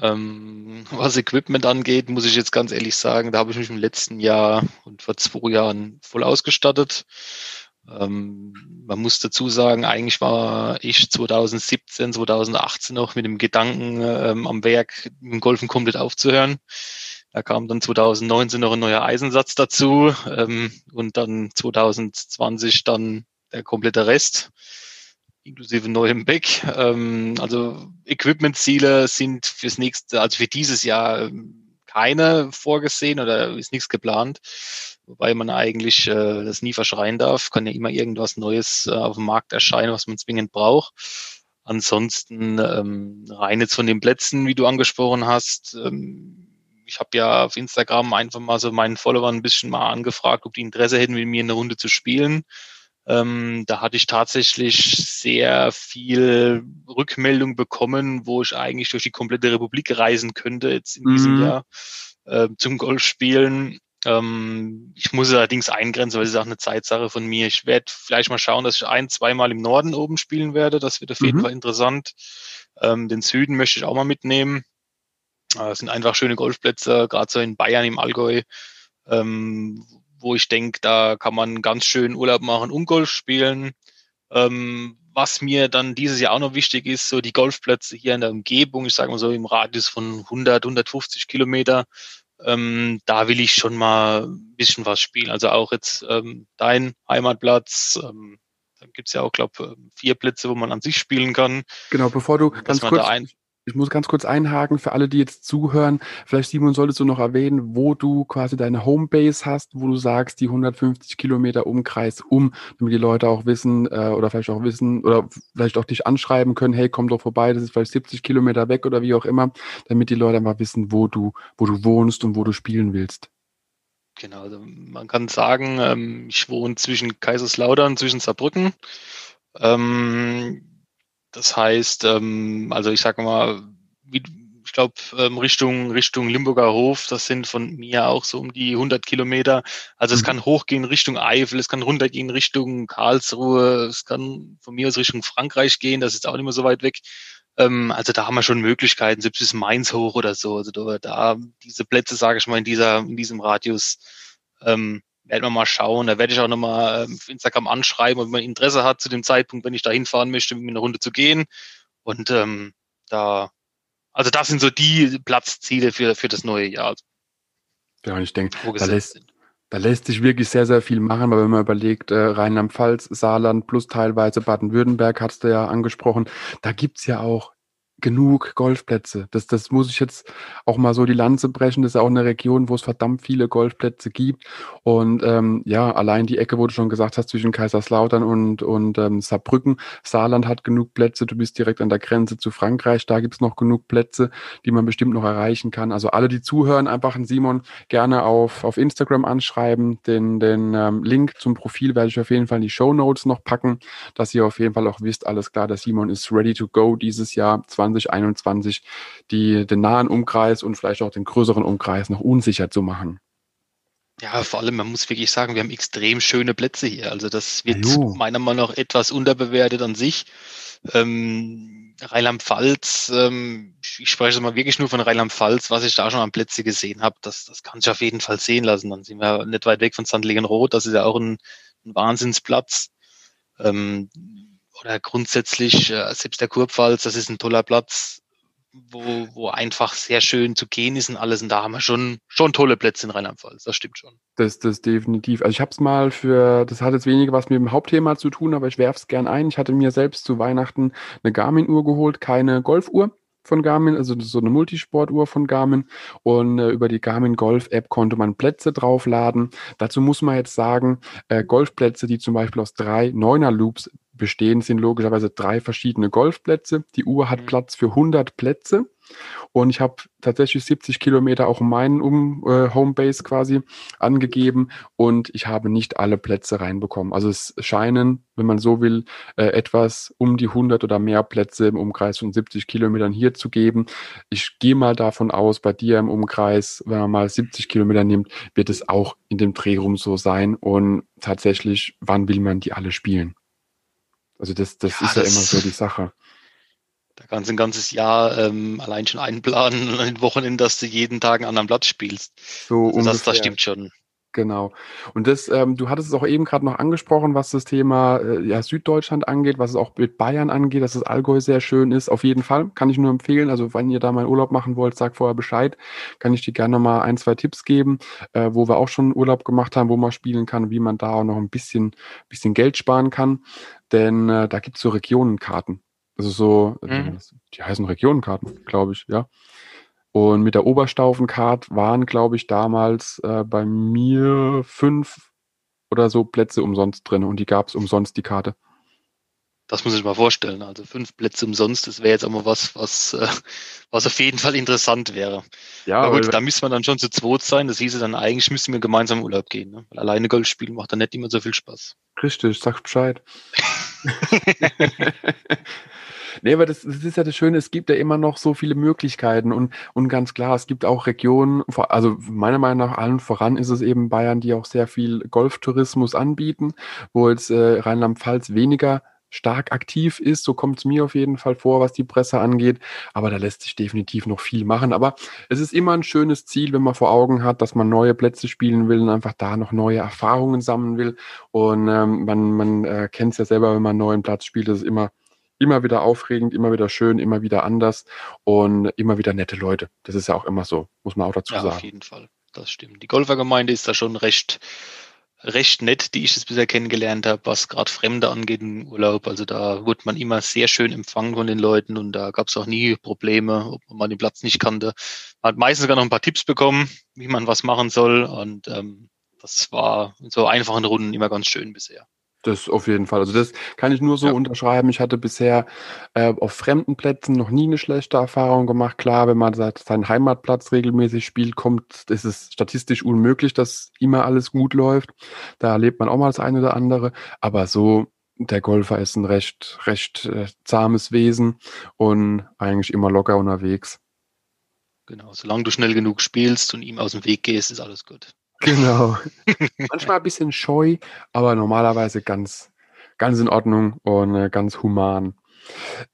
Ähm, was Equipment angeht, muss ich jetzt ganz ehrlich sagen, da habe ich mich im letzten Jahr und vor zwei Jahren voll ausgestattet. Ähm, man muss dazu sagen, eigentlich war ich 2017, 2018 noch mit dem Gedanken ähm, am Werk, dem Golfen komplett aufzuhören. Da kam dann 2019 noch ein neuer Eisensatz dazu ähm, und dann 2020 dann der komplette Rest, inklusive neuem Back. Ähm, also Equipment-Ziele sind fürs nächste, also für dieses Jahr ähm, keine vorgesehen oder ist nichts geplant wobei man eigentlich äh, das nie verschreien darf. Kann ja immer irgendwas Neues äh, auf dem Markt erscheinen, was man zwingend braucht. Ansonsten ähm, rein jetzt von den Plätzen, wie du angesprochen hast. Ähm, ich habe ja auf Instagram einfach mal so meinen Followern ein bisschen mal angefragt, ob die Interesse hätten, mit mir eine Runde zu spielen. Ähm, da hatte ich tatsächlich sehr viel Rückmeldung bekommen, wo ich eigentlich durch die komplette Republik reisen könnte jetzt in diesem mhm. Jahr äh, zum Golfspielen. Ähm, ich muss allerdings eingrenzen, weil es ist auch eine Zeitsache von mir. Ich werde vielleicht mal schauen, dass ich ein, zweimal im Norden oben spielen werde. Das wird auf jeden mhm. Fall interessant. Ähm, den Süden möchte ich auch mal mitnehmen. Es sind einfach schöne Golfplätze, gerade so in Bayern, im Allgäu, ähm, wo ich denke, da kann man ganz schön Urlaub machen und Golf spielen. Ähm, was mir dann dieses Jahr auch noch wichtig ist, so die Golfplätze hier in der Umgebung, ich sage mal so im Radius von 100, 150 Kilometer, ähm, da will ich schon mal ein bisschen was spielen. Also auch jetzt ähm, dein Heimatplatz. Ähm, da gibt's ja auch, glaube vier Plätze, wo man an sich spielen kann. Genau, bevor du ganz kurz, ich muss ganz kurz einhaken für alle, die jetzt zuhören. Vielleicht, Simon, solltest du noch erwähnen, wo du quasi deine Homebase hast, wo du sagst, die 150 Kilometer Umkreis um, damit die Leute auch wissen äh, oder vielleicht auch wissen oder vielleicht auch dich anschreiben können, hey, komm doch vorbei, das ist vielleicht 70 Kilometer weg oder wie auch immer, damit die Leute einfach wissen, wo du, wo du wohnst und wo du spielen willst. Genau, also man kann sagen, ähm, ich wohne zwischen Kaiserslautern, zwischen Saarbrücken. Ähm, das heißt, ähm, also ich sage mal, wie, ich glaube, ähm, Richtung, Richtung Limburger Hof, das sind von mir auch so um die 100 Kilometer. Also mhm. es kann hochgehen Richtung Eifel, es kann runtergehen Richtung Karlsruhe, es kann von mir aus Richtung Frankreich gehen, das ist auch nicht mehr so weit weg. Ähm, also da haben wir schon Möglichkeiten, selbst bis Mainz hoch oder so. Also da, da diese Plätze, sage ich mal, in dieser, in diesem Radius, ähm, werden wir mal schauen. Da werde ich auch nochmal ähm, auf Instagram anschreiben, ob man Interesse hat zu dem Zeitpunkt, wenn ich da hinfahren möchte, mit mir eine Runde zu gehen. Und ähm, da, also das sind so die Platzziele für, für das neue Jahr. Ja, und ich denke, da lässt, da lässt sich wirklich sehr, sehr viel machen, weil wenn man überlegt, äh, Rheinland-Pfalz, Saarland plus teilweise Baden-Württemberg, hast du ja angesprochen, da gibt's ja auch genug Golfplätze. Das, das muss ich jetzt auch mal so die Lanze brechen. Das ist auch eine Region, wo es verdammt viele Golfplätze gibt. Und ähm, ja, allein die Ecke, wo du schon gesagt hast, zwischen Kaiserslautern und, und ähm, Saarbrücken. Saarland hat genug Plätze. Du bist direkt an der Grenze zu Frankreich. Da gibt's noch genug Plätze, die man bestimmt noch erreichen kann. Also alle, die zuhören, einfach einen Simon gerne auf, auf Instagram anschreiben. Den, den ähm, Link zum Profil werde ich auf jeden Fall in die Show Notes noch packen, dass ihr auf jeden Fall auch wisst, alles klar, der Simon ist ready to go dieses Jahr. 2021 die, den nahen Umkreis und vielleicht auch den größeren Umkreis noch unsicher zu machen. Ja, vor allem, man muss wirklich sagen, wir haben extrem schöne Plätze hier. Also das wird Hallo. meiner Meinung nach etwas unterbewertet an sich. Ähm, Rheinland-Pfalz, ähm, ich spreche mal wirklich nur von Rheinland-Pfalz, was ich da schon an Plätze gesehen habe, das, das kann sich auf jeden Fall sehen lassen. Dann sind wir nicht weit weg von St. Legenroth, das ist ja auch ein, ein Wahnsinnsplatz. Ähm, oder grundsätzlich, äh, selbst der Kurpfalz, das ist ein toller Platz, wo, wo einfach sehr schön zu gehen ist und alles. Und da haben wir schon, schon tolle Plätze in Rheinland-Pfalz, das stimmt schon. Das, das definitiv. Also ich habe es mal für, das hat jetzt weniger was mit dem Hauptthema zu tun, aber ich werfe es gern ein. Ich hatte mir selbst zu Weihnachten eine Garmin-Uhr geholt, keine Golfuhr von Garmin, also so eine Multisportuhr von Garmin. Und äh, über die Garmin Golf App konnte man Plätze draufladen. Dazu muss man jetzt sagen, äh, Golfplätze, die zum Beispiel aus drei Neuner Loops bestehen, sind logischerweise drei verschiedene Golfplätze. Die Uhr hat mhm. Platz für 100 Plätze. Und ich habe tatsächlich 70 Kilometer auch meinen um äh, Homebase quasi angegeben und ich habe nicht alle Plätze reinbekommen. Also es scheinen, wenn man so will, äh, etwas um die 100 oder mehr Plätze im Umkreis von 70 Kilometern hier zu geben. Ich gehe mal davon aus, bei dir im Umkreis, wenn man mal 70 Kilometer nimmt, wird es auch in dem Dreh rum so sein. Und tatsächlich, wann will man die alle spielen? Also das, das ja, ist ja immer so die Sache. Da kannst du ein ganzes Jahr ähm, allein schon einplanen und ein Wochenende, dass du jeden Tag einen anderen Platz spielst. So also das, das stimmt schon. Genau. Und das, ähm, du hattest es auch eben gerade noch angesprochen, was das Thema äh, ja, Süddeutschland angeht, was es auch mit Bayern angeht, dass das Allgäu sehr schön ist. Auf jeden Fall kann ich nur empfehlen. Also wenn ihr da mal Urlaub machen wollt, sagt vorher Bescheid. Kann ich dir gerne mal ein, zwei Tipps geben, äh, wo wir auch schon Urlaub gemacht haben, wo man spielen kann, wie man da auch noch ein bisschen, bisschen Geld sparen kann. Denn äh, da gibt's so Regionenkarten. Also so, mhm. die heißen Regionenkarten, glaube ich, ja. Und mit der Oberstaufencard waren, glaube ich, damals äh, bei mir fünf oder so Plätze umsonst drin und die gab es umsonst, die Karte. Das muss ich mal vorstellen. Also fünf Plätze umsonst, das wäre jetzt aber was, was, äh, was auf jeden Fall interessant wäre. Ja, aber gut, da müsste man dann schon zu zweit sein. Das hieße dann eigentlich, müssten wir gemeinsam Urlaub gehen. Ne? Weil alleine Golf spielen macht dann nicht immer so viel Spaß. Richtig, sag Bescheid. [LAUGHS] [LAUGHS] Nee, aber das, das ist ja das Schöne, es gibt ja immer noch so viele Möglichkeiten und, und ganz klar, es gibt auch Regionen, also meiner Meinung nach allen voran ist es eben Bayern, die auch sehr viel Golftourismus anbieten, wo jetzt äh, Rheinland-Pfalz weniger stark aktiv ist. So kommt es mir auf jeden Fall vor, was die Presse angeht. Aber da lässt sich definitiv noch viel machen. Aber es ist immer ein schönes Ziel, wenn man vor Augen hat, dass man neue Plätze spielen will und einfach da noch neue Erfahrungen sammeln will. Und ähm, man, man äh, kennt es ja selber, wenn man einen neuen Platz spielt, das ist immer immer wieder aufregend, immer wieder schön, immer wieder anders und immer wieder nette Leute. Das ist ja auch immer so, muss man auch dazu ja, sagen. Auf jeden Fall, das stimmt. Die Golfergemeinde ist da schon recht, recht nett, die ich es bisher kennengelernt habe, was gerade Fremde angeht im Urlaub. Also da wurde man immer sehr schön empfangen von den Leuten und da gab es auch nie Probleme, ob man den Platz nicht kannte. Man hat meistens sogar noch ein paar Tipps bekommen, wie man was machen soll und ähm, das war in so einfachen Runden immer ganz schön bisher. Das auf jeden Fall. Also das kann ich nur so ja. unterschreiben. Ich hatte bisher äh, auf fremden Plätzen noch nie eine schlechte Erfahrung gemacht. Klar, wenn man seinen Heimatplatz regelmäßig spielt, kommt, ist es statistisch unmöglich, dass immer alles gut läuft. Da erlebt man auch mal das eine oder andere. Aber so, der Golfer ist ein recht, recht äh, zahmes Wesen und eigentlich immer locker unterwegs. Genau, solange du schnell genug spielst und ihm aus dem Weg gehst, ist alles gut. Genau. [LAUGHS] Manchmal ein bisschen scheu, aber normalerweise ganz, ganz in Ordnung und äh, ganz human.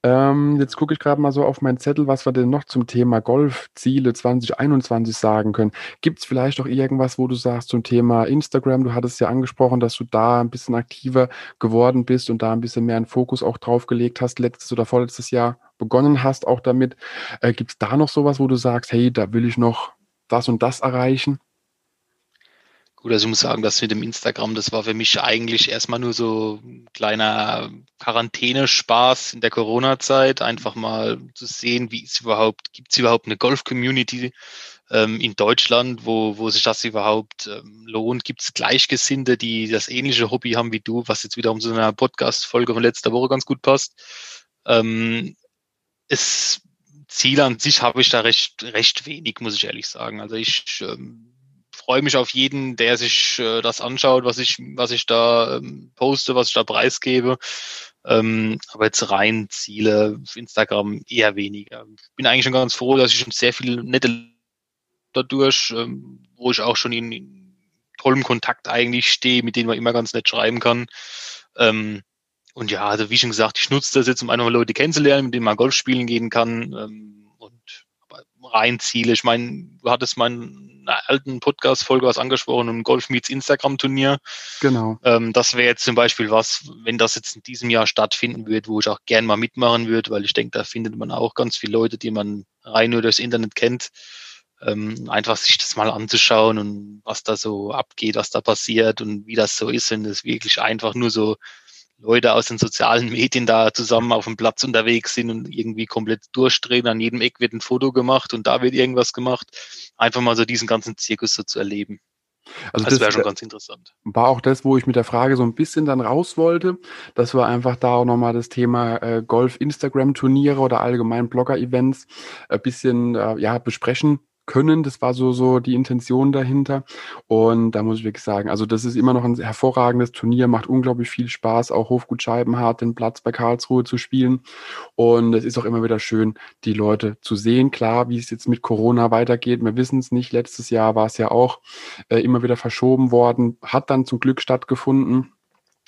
Ähm, jetzt gucke ich gerade mal so auf meinen Zettel, was wir denn noch zum Thema Golfziele 2021 sagen können. Gibt es vielleicht auch irgendwas, wo du sagst zum Thema Instagram? Du hattest ja angesprochen, dass du da ein bisschen aktiver geworden bist und da ein bisschen mehr einen Fokus auch drauf gelegt hast, letztes oder vorletztes Jahr begonnen hast auch damit. Äh, Gibt es da noch sowas, wo du sagst, hey, da will ich noch das und das erreichen? Gut, also ich muss sagen, das mit dem Instagram, das war für mich eigentlich erstmal nur so ein kleiner Quarantänespaß in der Corona-Zeit, einfach mal zu sehen, wie ist überhaupt, gibt es überhaupt eine Golf-Community ähm, in Deutschland, wo, wo sich das überhaupt ähm, lohnt? Gibt es Gleichgesinnte, die das ähnliche Hobby haben wie du, was jetzt wiederum zu einer Podcast-Folge von letzter Woche ganz gut passt? Ähm, es Ziel an sich habe ich da recht, recht wenig, muss ich ehrlich sagen. Also ich ähm, freue mich auf jeden, der sich äh, das anschaut, was ich, was ich da ähm, poste, was ich da preisgebe. Ähm, aber jetzt rein Ziele auf Instagram eher weniger. Ich bin eigentlich schon ganz froh, dass ich schon sehr viele nette dadurch, ähm, wo ich auch schon in, in tollem Kontakt eigentlich stehe, mit denen man immer ganz nett schreiben kann. Ähm, und ja, also wie schon gesagt, ich nutze das jetzt, um einfach Leute kennenzulernen, mit denen man Golf spielen gehen kann. Ähm, rein Ziele. Ich meine, du hattest meinen alten Podcast-Folge was angesprochen, ein Golf Meets Instagram-Turnier. Genau. Ähm, das wäre jetzt zum Beispiel was, wenn das jetzt in diesem Jahr stattfinden würde, wo ich auch gern mal mitmachen würde, weil ich denke, da findet man auch ganz viele Leute, die man rein nur durchs Internet kennt. Ähm, einfach sich das mal anzuschauen und was da so abgeht, was da passiert und wie das so ist, wenn es wirklich einfach nur so Leute aus den sozialen Medien da zusammen auf dem Platz unterwegs sind und irgendwie komplett durchdrehen. An jedem Eck wird ein Foto gemacht und da wird irgendwas gemacht. Einfach mal so diesen ganzen Zirkus so zu erleben. Also das, das wäre schon ganz interessant. War auch das, wo ich mit der Frage so ein bisschen dann raus wollte. Das war einfach da auch nochmal das Thema äh, Golf-Instagram-Turniere oder allgemein Blogger-Events ein bisschen äh, ja, besprechen können. Das war so, so die Intention dahinter. Und da muss ich wirklich sagen, also das ist immer noch ein hervorragendes Turnier, macht unglaublich viel Spaß, auch Hofgut Scheibenhardt den Platz bei Karlsruhe zu spielen. Und es ist auch immer wieder schön, die Leute zu sehen. Klar, wie es jetzt mit Corona weitergeht, wir wissen es nicht. Letztes Jahr war es ja auch äh, immer wieder verschoben worden, hat dann zum Glück stattgefunden.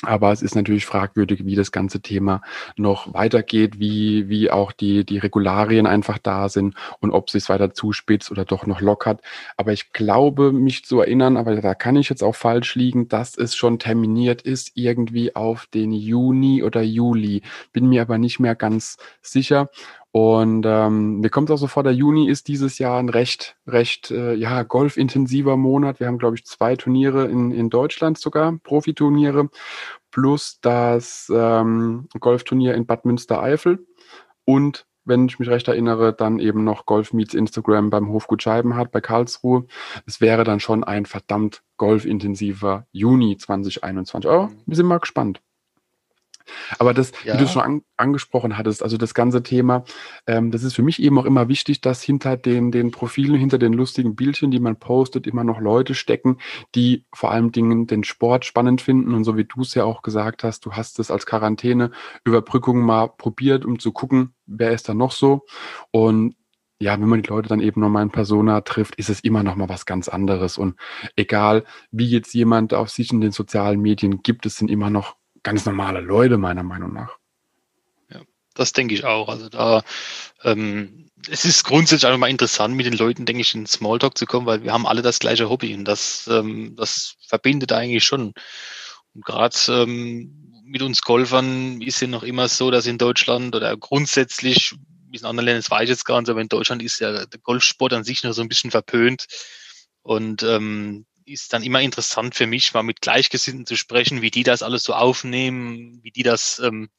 Aber es ist natürlich fragwürdig, wie das ganze Thema noch weitergeht, wie, wie auch die, die Regularien einfach da sind und ob sich weiter zuspitzt oder doch noch lockert. Aber ich glaube, mich zu erinnern, aber da kann ich jetzt auch falsch liegen, dass es schon terminiert ist, irgendwie auf den Juni oder Juli. Bin mir aber nicht mehr ganz sicher. Und ähm, mir kommt auch so vor, der Juni ist dieses Jahr ein recht, recht äh, ja, golfintensiver Monat. Wir haben, glaube ich, zwei Turniere in, in Deutschland sogar, Profiturniere, plus das ähm, Golfturnier in Bad Münstereifel und wenn ich mich recht erinnere, dann eben noch Golf Meets Instagram beim Hofgut Scheibenhardt bei Karlsruhe. Es wäre dann schon ein verdammt golfintensiver Juni 2021. Oh, wir sind mal gespannt. Aber das, ja. wie du schon an, angesprochen hattest, also das ganze Thema, ähm, das ist für mich eben auch immer wichtig, dass hinter den, den Profilen, hinter den lustigen Bildchen, die man postet, immer noch Leute stecken, die vor allem Dingen den Sport spannend finden. Und so wie du es ja auch gesagt hast, du hast es als Quarantäne-Überbrückung mal probiert, um zu gucken, wer ist da noch so. Und ja, wenn man die Leute dann eben nochmal in Persona trifft, ist es immer nochmal was ganz anderes. Und egal, wie jetzt jemand auf sich in den sozialen Medien gibt, es sind immer noch ganz normale Leute, meiner Meinung nach. Ja, das denke ich auch. Also da, ähm, es ist grundsätzlich einfach mal interessant, mit den Leuten, denke ich, in Smalltalk zu kommen, weil wir haben alle das gleiche Hobby und das, ähm, das verbindet eigentlich schon. Und gerade ähm, mit uns Golfern ist ja noch immer so, dass in Deutschland oder grundsätzlich, wie in anderen Ländern, das weiß ich jetzt gar nicht, aber in Deutschland ist ja der Golfsport an sich noch so ein bisschen verpönt. Und ähm, ist dann immer interessant für mich, mal mit Gleichgesinnten zu sprechen, wie die das alles so aufnehmen, wie die das ähm,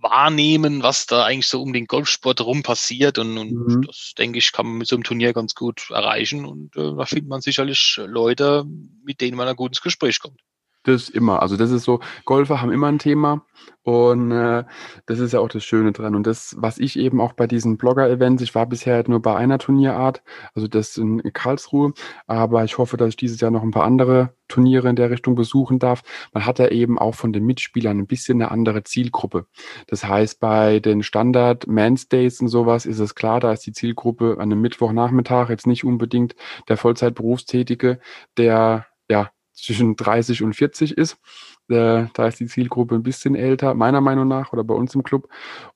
wahrnehmen, was da eigentlich so um den Golfsport rum passiert. Und, und mhm. das, denke ich, kann man mit so einem Turnier ganz gut erreichen. Und äh, da findet man sicherlich Leute, mit denen man ein gutes Gespräch kommt. Das immer. Also das ist so, Golfer haben immer ein Thema und äh, das ist ja auch das Schöne dran. Und das, was ich eben auch bei diesen Blogger-Events, ich war bisher halt nur bei einer Turnierart, also das in Karlsruhe, aber ich hoffe, dass ich dieses Jahr noch ein paar andere Turniere in der Richtung besuchen darf. Man hat ja eben auch von den Mitspielern ein bisschen eine andere Zielgruppe. Das heißt, bei den Standard Men's Days und sowas ist es klar, da ist die Zielgruppe an einem Mittwochnachmittag jetzt nicht unbedingt der Vollzeitberufstätige, der ja zwischen 30 und 40 ist. Äh, da ist die Zielgruppe ein bisschen älter, meiner Meinung nach, oder bei uns im Club.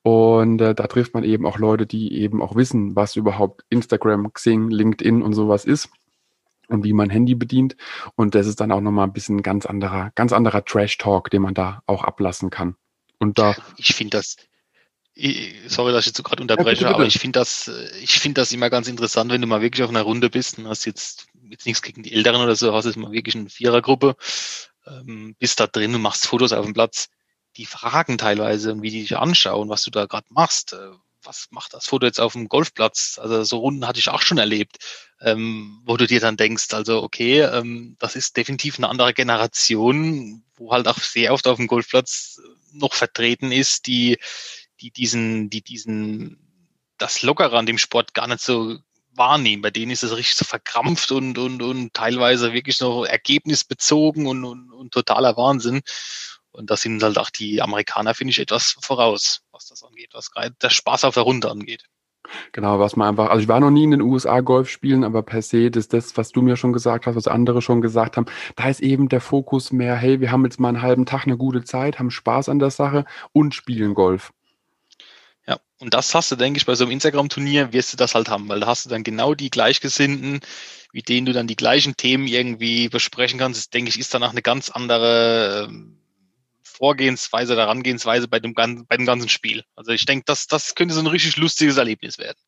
Und äh, da trifft man eben auch Leute, die eben auch wissen, was überhaupt Instagram, Xing, LinkedIn und sowas ist und wie man Handy bedient. Und das ist dann auch nochmal ein bisschen ganz anderer, ganz anderer Trash-Talk, den man da auch ablassen kann. Und da. Ich finde das, sorry, dass ich jetzt so gerade unterbreche, ja, aber ich finde das, ich finde das immer ganz interessant, wenn du mal wirklich auf einer Runde bist und hast jetzt jetzt nichts gegen die Älteren oder so, hast jetzt mal wirklich eine Vierergruppe, ähm, bist da drin und machst Fotos auf dem Platz. Die fragen teilweise und wie die dich anschauen, was du da gerade machst. Äh, was macht das Foto jetzt auf dem Golfplatz? Also so Runden hatte ich auch schon erlebt, ähm, wo du dir dann denkst, also okay, ähm, das ist definitiv eine andere Generation, wo halt auch sehr oft auf dem Golfplatz noch vertreten ist, die, die diesen, die diesen, das Lockere an dem Sport gar nicht so wahrnehmen. Bei denen ist es richtig so verkrampft und, und, und teilweise wirklich so ergebnisbezogen und, und, und totaler Wahnsinn. Und da sind halt auch die Amerikaner, finde ich, etwas voraus, was das angeht, was gerade der Spaß auf der Runde angeht. Genau, was man einfach, also ich war noch nie in den USA Golf spielen, aber per se, das das, was du mir schon gesagt hast, was andere schon gesagt haben, da ist eben der Fokus mehr, hey, wir haben jetzt mal einen halben Tag eine gute Zeit, haben Spaß an der Sache und spielen Golf. Ja, und das hast du, denke ich, bei so einem Instagram-Turnier wirst du das halt haben, weil da hast du dann genau die Gleichgesinnten, mit denen du dann die gleichen Themen irgendwie besprechen kannst. Das, denke ich, ist dann auch eine ganz andere ähm, Vorgehensweise, Herangehensweise bei dem, bei dem ganzen Spiel. Also ich denke, das, das könnte so ein richtig lustiges Erlebnis werden.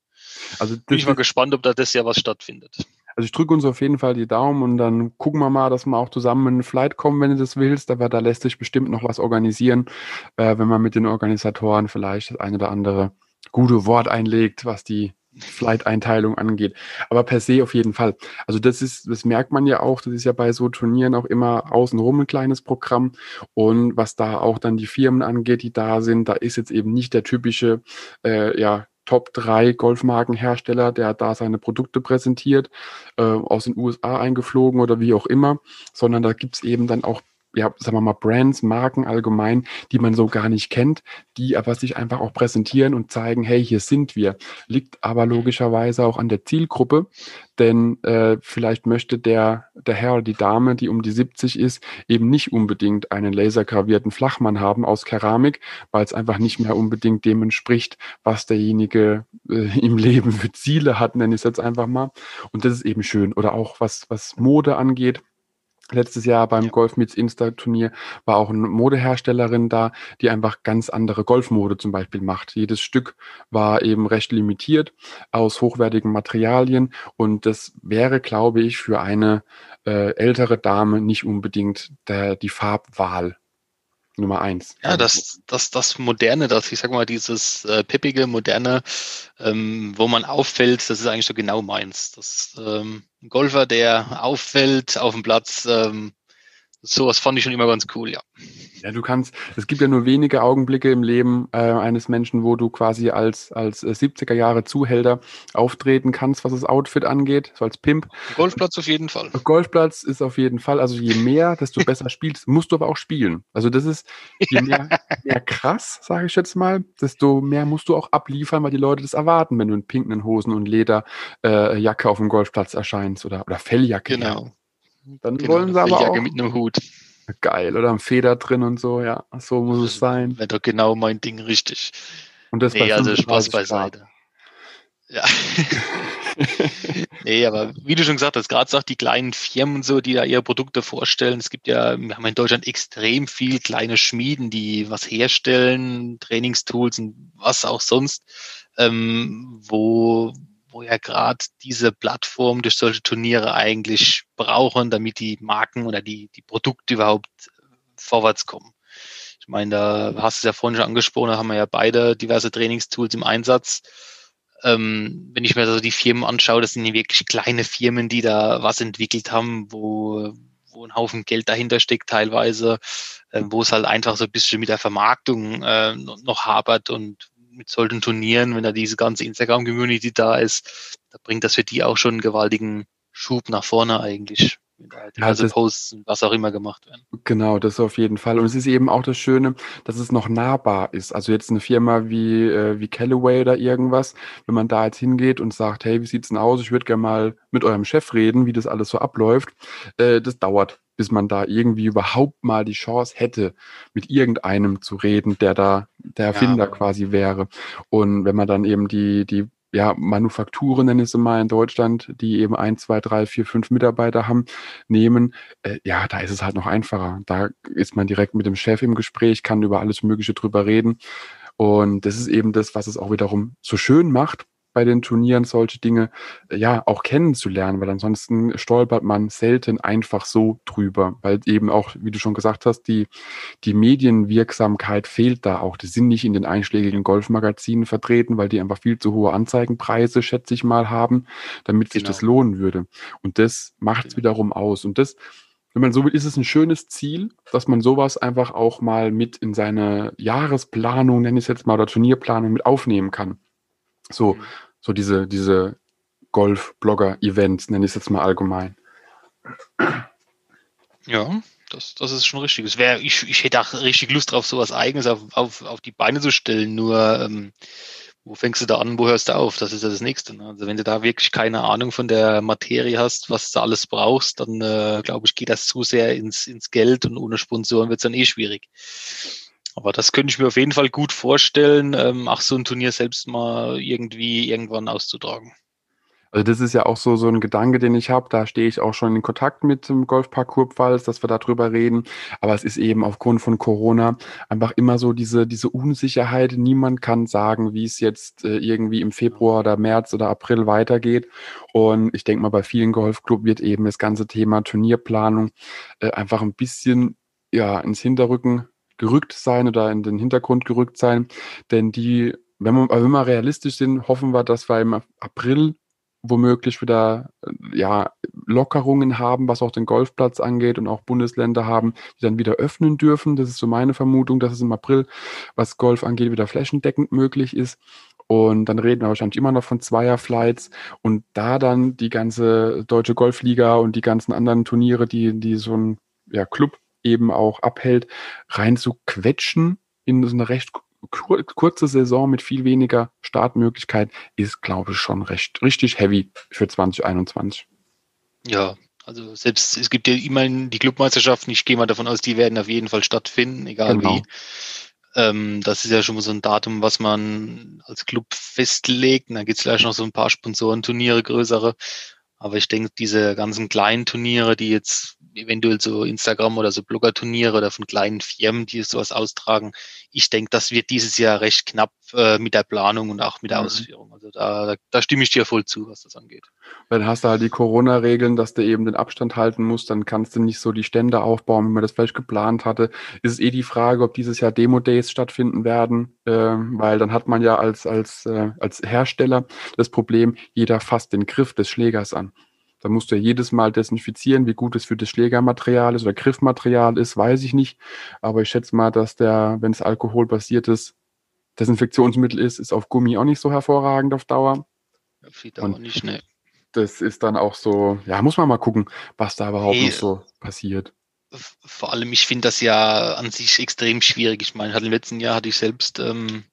Also Bin ich mal gespannt, ob da das Jahr was stattfindet. Also ich drücke uns auf jeden Fall die Daumen und dann gucken wir mal, dass wir auch zusammen in einen Flight kommen, wenn du das willst. Aber da lässt sich bestimmt noch was organisieren, äh, wenn man mit den Organisatoren vielleicht das eine oder andere gute Wort einlegt, was die Flight-Einteilung angeht. Aber per se auf jeden Fall. Also das ist, das merkt man ja auch, das ist ja bei so Turnieren auch immer außenrum ein kleines Programm. Und was da auch dann die Firmen angeht, die da sind, da ist jetzt eben nicht der typische, äh, ja, Top 3 Golfmarkenhersteller, der da seine Produkte präsentiert, äh, aus den USA eingeflogen oder wie auch immer, sondern da gibt's eben dann auch ja, sagen wir mal, Brands, Marken allgemein, die man so gar nicht kennt, die aber sich einfach auch präsentieren und zeigen, hey, hier sind wir. Liegt aber logischerweise auch an der Zielgruppe, denn äh, vielleicht möchte der, der Herr oder die Dame, die um die 70 ist, eben nicht unbedingt einen lasergravierten Flachmann haben aus Keramik, weil es einfach nicht mehr unbedingt dem entspricht, was derjenige äh, im Leben für Ziele hat, nenne ich es jetzt einfach mal. Und das ist eben schön. Oder auch was, was Mode angeht Letztes Jahr beim ja. Golf Meets Insta Turnier war auch eine Modeherstellerin da, die einfach ganz andere Golfmode zum Beispiel macht. Jedes Stück war eben recht limitiert aus hochwertigen Materialien und das wäre, glaube ich, für eine äh, ältere Dame nicht unbedingt der, die Farbwahl Nummer eins. Ja, das, das, das Moderne, das, ich sag mal, dieses äh, pippige, moderne, ähm, wo man auffällt, das ist eigentlich so genau meins. Das ähm, ein Golfer, der auffällt auf dem Platz, ähm, sowas fand ich schon immer ganz cool, ja. Ja, du kannst, es gibt ja nur wenige Augenblicke im Leben äh, eines Menschen, wo du quasi als, als 70er Jahre Zuhälter auftreten kannst, was das Outfit angeht, so als Pimp. Golfplatz auf jeden Fall. Golfplatz ist auf jeden Fall, also je mehr, desto besser spielst, musst du aber auch spielen. Also das ist, je mehr, [LAUGHS] mehr krass, sage ich jetzt mal, desto mehr musst du auch abliefern, weil die Leute das erwarten, wenn du in pinken Hosen und Lederjacke äh, auf dem Golfplatz erscheinst oder, oder Felljacke. Genau. Ja. Dann genau, wollen sie aber auch. mit einem Hut. Geil, oder am Feder drin und so, ja. So muss es sein. Wäre doch genau mein Ding, richtig. Und das nee, also Spaß beiseite. Ja. [LAUGHS] nee, aber wie du schon gesagt hast, gerade auch die kleinen Firmen so, die da ihre Produkte vorstellen. Es gibt ja, wir haben in Deutschland extrem viel kleine Schmieden, die was herstellen, Trainingstools und was auch sonst, ähm, wo, wo ja gerade diese Plattform durch solche Turniere eigentlich brauchen, damit die Marken oder die, die Produkte überhaupt vorwärts kommen. Ich meine, da hast du es ja vorhin schon angesprochen, da haben wir ja beide diverse Trainingstools im Einsatz. Ähm, wenn ich mir so die Firmen anschaue, das sind ja wirklich kleine Firmen, die da was entwickelt haben, wo, wo ein Haufen Geld dahinter steckt teilweise, äh, wo es halt einfach so ein bisschen mit der Vermarktung äh, noch hapert und mit solchen Turnieren, wenn da diese ganze Instagram-Community da ist, da bringt das für die auch schon einen gewaltigen Schub nach vorne eigentlich. Halt also Posts, was auch immer gemacht werden. Genau, das auf jeden Fall. Und es ist eben auch das Schöne, dass es noch nahbar ist. Also jetzt eine Firma wie, äh, wie Callaway oder irgendwas, wenn man da jetzt hingeht und sagt, hey, wie sieht's denn aus? Ich würde gerne mal mit eurem Chef reden, wie das alles so abläuft. Äh, das dauert bis man da irgendwie überhaupt mal die Chance hätte, mit irgendeinem zu reden, der da der Erfinder ja. quasi wäre. Und wenn man dann eben die, die ja, Manufakturen, nenne ich es mal in Deutschland, die eben ein, zwei, drei, vier, fünf Mitarbeiter haben, nehmen, äh, ja, da ist es halt noch einfacher. Da ist man direkt mit dem Chef im Gespräch, kann über alles Mögliche drüber reden. Und das ist eben das, was es auch wiederum so schön macht, bei den Turnieren solche Dinge äh, ja auch kennenzulernen, weil ansonsten stolpert man selten einfach so drüber, weil eben auch, wie du schon gesagt hast, die, die Medienwirksamkeit fehlt da auch. Die sind nicht in den einschlägigen Golfmagazinen vertreten, weil die einfach viel zu hohe Anzeigenpreise, schätze ich mal, haben, damit sich genau. das lohnen würde. Und das macht es genau. wiederum aus. Und das, wenn man so will, ist es ein schönes Ziel, dass man sowas einfach auch mal mit in seine Jahresplanung, nenne ich es jetzt mal, oder Turnierplanung mit aufnehmen kann. So, mhm. So diese, diese Golf-Blogger-Events, nenne ich es jetzt mal allgemein. Ja, das, das ist schon richtig. Es wär, ich, ich hätte auch richtig Lust drauf, sowas Eigenes auf, auf, auf die Beine zu stellen. Nur, ähm, wo fängst du da an, wo hörst du auf? Das ist ja das Nächste. Ne? Also wenn du da wirklich keine Ahnung von der Materie hast, was du alles brauchst, dann äh, glaube ich, geht das zu sehr ins, ins Geld und ohne Sponsoren wird es dann eh schwierig. Aber das könnte ich mir auf jeden Fall gut vorstellen, ähm, ach, so ein Turnier selbst mal irgendwie irgendwann auszutragen. Also das ist ja auch so, so ein Gedanke, den ich habe. Da stehe ich auch schon in Kontakt mit dem Golfpark Kurpfalz, dass wir darüber reden. Aber es ist eben aufgrund von Corona einfach immer so diese, diese Unsicherheit. Niemand kann sagen, wie es jetzt äh, irgendwie im Februar oder März oder April weitergeht. Und ich denke mal, bei vielen Golfclubs wird eben das ganze Thema Turnierplanung äh, einfach ein bisschen ja, ins Hinterrücken gerückt sein oder in den Hintergrund gerückt sein, denn die wenn wir, wenn wir realistisch sind, hoffen wir, dass wir im April womöglich wieder äh, ja, Lockerungen haben, was auch den Golfplatz angeht und auch Bundesländer haben, die dann wieder öffnen dürfen. Das ist so meine Vermutung, dass es im April, was Golf angeht, wieder flächendeckend möglich ist. Und dann reden wir wahrscheinlich immer noch von Zweierflights und da dann die ganze deutsche Golfliga und die ganzen anderen Turniere, die, die so ein ja, Club eben auch abhält, rein zu quetschen in so eine recht kur kurze Saison mit viel weniger Startmöglichkeit ist, glaube ich, schon recht richtig heavy für 2021. Ja, also selbst es gibt ja immerhin die Clubmeisterschaften, ich gehe mal davon aus, die werden auf jeden Fall stattfinden, egal genau. wie. Ähm, das ist ja schon mal so ein Datum, was man als Club festlegt. Und dann gibt es vielleicht noch so ein paar Sponsorenturniere, größere. Aber ich denke, diese ganzen kleinen Turniere, die jetzt eventuell so Instagram oder so Blogger-Turniere oder von kleinen Firmen, die sowas austragen, ich denke, das wird dieses Jahr recht knapp äh, mit der Planung und auch mit der mhm. Ausführung. Also da, da stimme ich dir voll zu, was das angeht. Dann hast du halt die Corona-Regeln, dass du eben den Abstand halten musst, dann kannst du nicht so die Stände aufbauen, wie man das vielleicht geplant hatte. Ist es eh die Frage, ob dieses Jahr Demo-Days stattfinden werden, äh, weil dann hat man ja als, als, äh, als Hersteller das Problem, jeder fasst den Griff des Schlägers an. Da musst du ja jedes Mal desinfizieren, wie gut es für das Schlägermaterial ist oder Griffmaterial ist, weiß ich nicht. Aber ich schätze mal, dass der, wenn es alkoholbasiertes Desinfektionsmittel ist, ist auf Gummi auch nicht so hervorragend auf Dauer. Die Dauer Und nicht, ne. Das ist dann auch so, ja, muss man mal gucken, was da überhaupt hey, noch so passiert. Vor allem, ich finde das ja an sich extrem schwierig. Ich meine, im letzten Jahr hatte ich selbst ähm,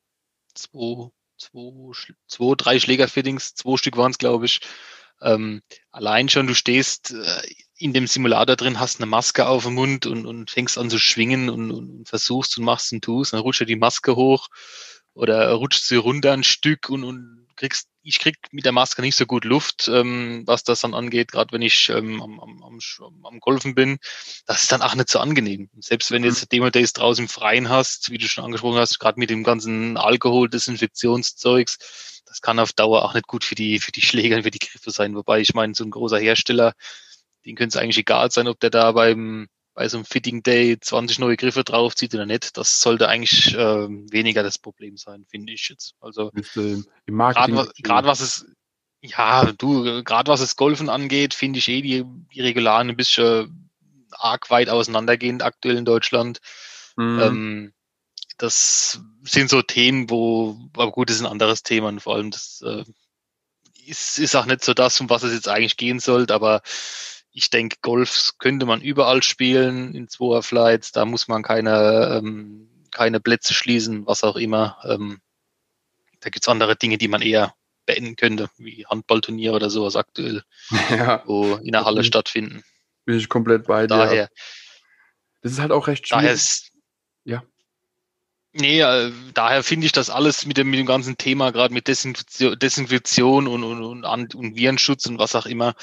zwei, zwei, zwei, drei Schlägerfittings, zwei Stück waren es, glaube ich. Ähm, allein schon, du stehst äh, in dem Simulator drin, hast eine Maske auf dem Mund und, und fängst an zu schwingen und, und versuchst und machst und tust, dann rutscht dir die Maske hoch oder rutscht sie runter ein Stück und, und kriegst, ich krieg mit der Maske nicht so gut Luft, ähm, was das dann angeht, gerade wenn ich ähm, am, am, am, am Golfen bin. Das ist dann auch nicht so angenehm. Selbst wenn du mhm. jetzt Demo Days draußen im Freien hast, wie du schon angesprochen hast, gerade mit dem ganzen Alkohol, Desinfektionszeugs, das kann auf Dauer auch nicht gut für die, für die Schläger und für die Griffe sein. Wobei ich meine, so ein großer Hersteller, den könnte es eigentlich egal sein, ob der da beim, bei so einem Fitting Day 20 neue Griffe draufzieht oder nicht. Das sollte eigentlich äh, weniger das Problem sein, finde ich jetzt. Also äh, im Marketing. Gerade was es, ja, du, gerade was es Golfen angeht, finde ich eh die, die Regularen ein bisschen arg weit auseinandergehend aktuell in Deutschland. Mhm. Ähm, das sind so Themen, wo, aber gut, das ist ein anderes Thema und vor allem das äh, ist, ist auch nicht so das, um was es jetzt eigentlich gehen sollte, aber ich denke, Golf könnte man überall spielen in Zweier Flights, da muss man keine, ähm, keine Plätze schließen, was auch immer. Ähm, da gibt's andere Dinge, die man eher beenden könnte, wie Handballturnier oder sowas aktuell, [LAUGHS] ja. wo in der Halle stattfinden. Bin ich komplett bei dir. Daher, das ist halt auch recht schwierig. Daher ist, ja. Nee, äh, daher finde ich das alles mit dem, mit dem ganzen Thema, gerade mit Desinfektion, Desinfektion und, und, und, und Virenschutz und was auch immer.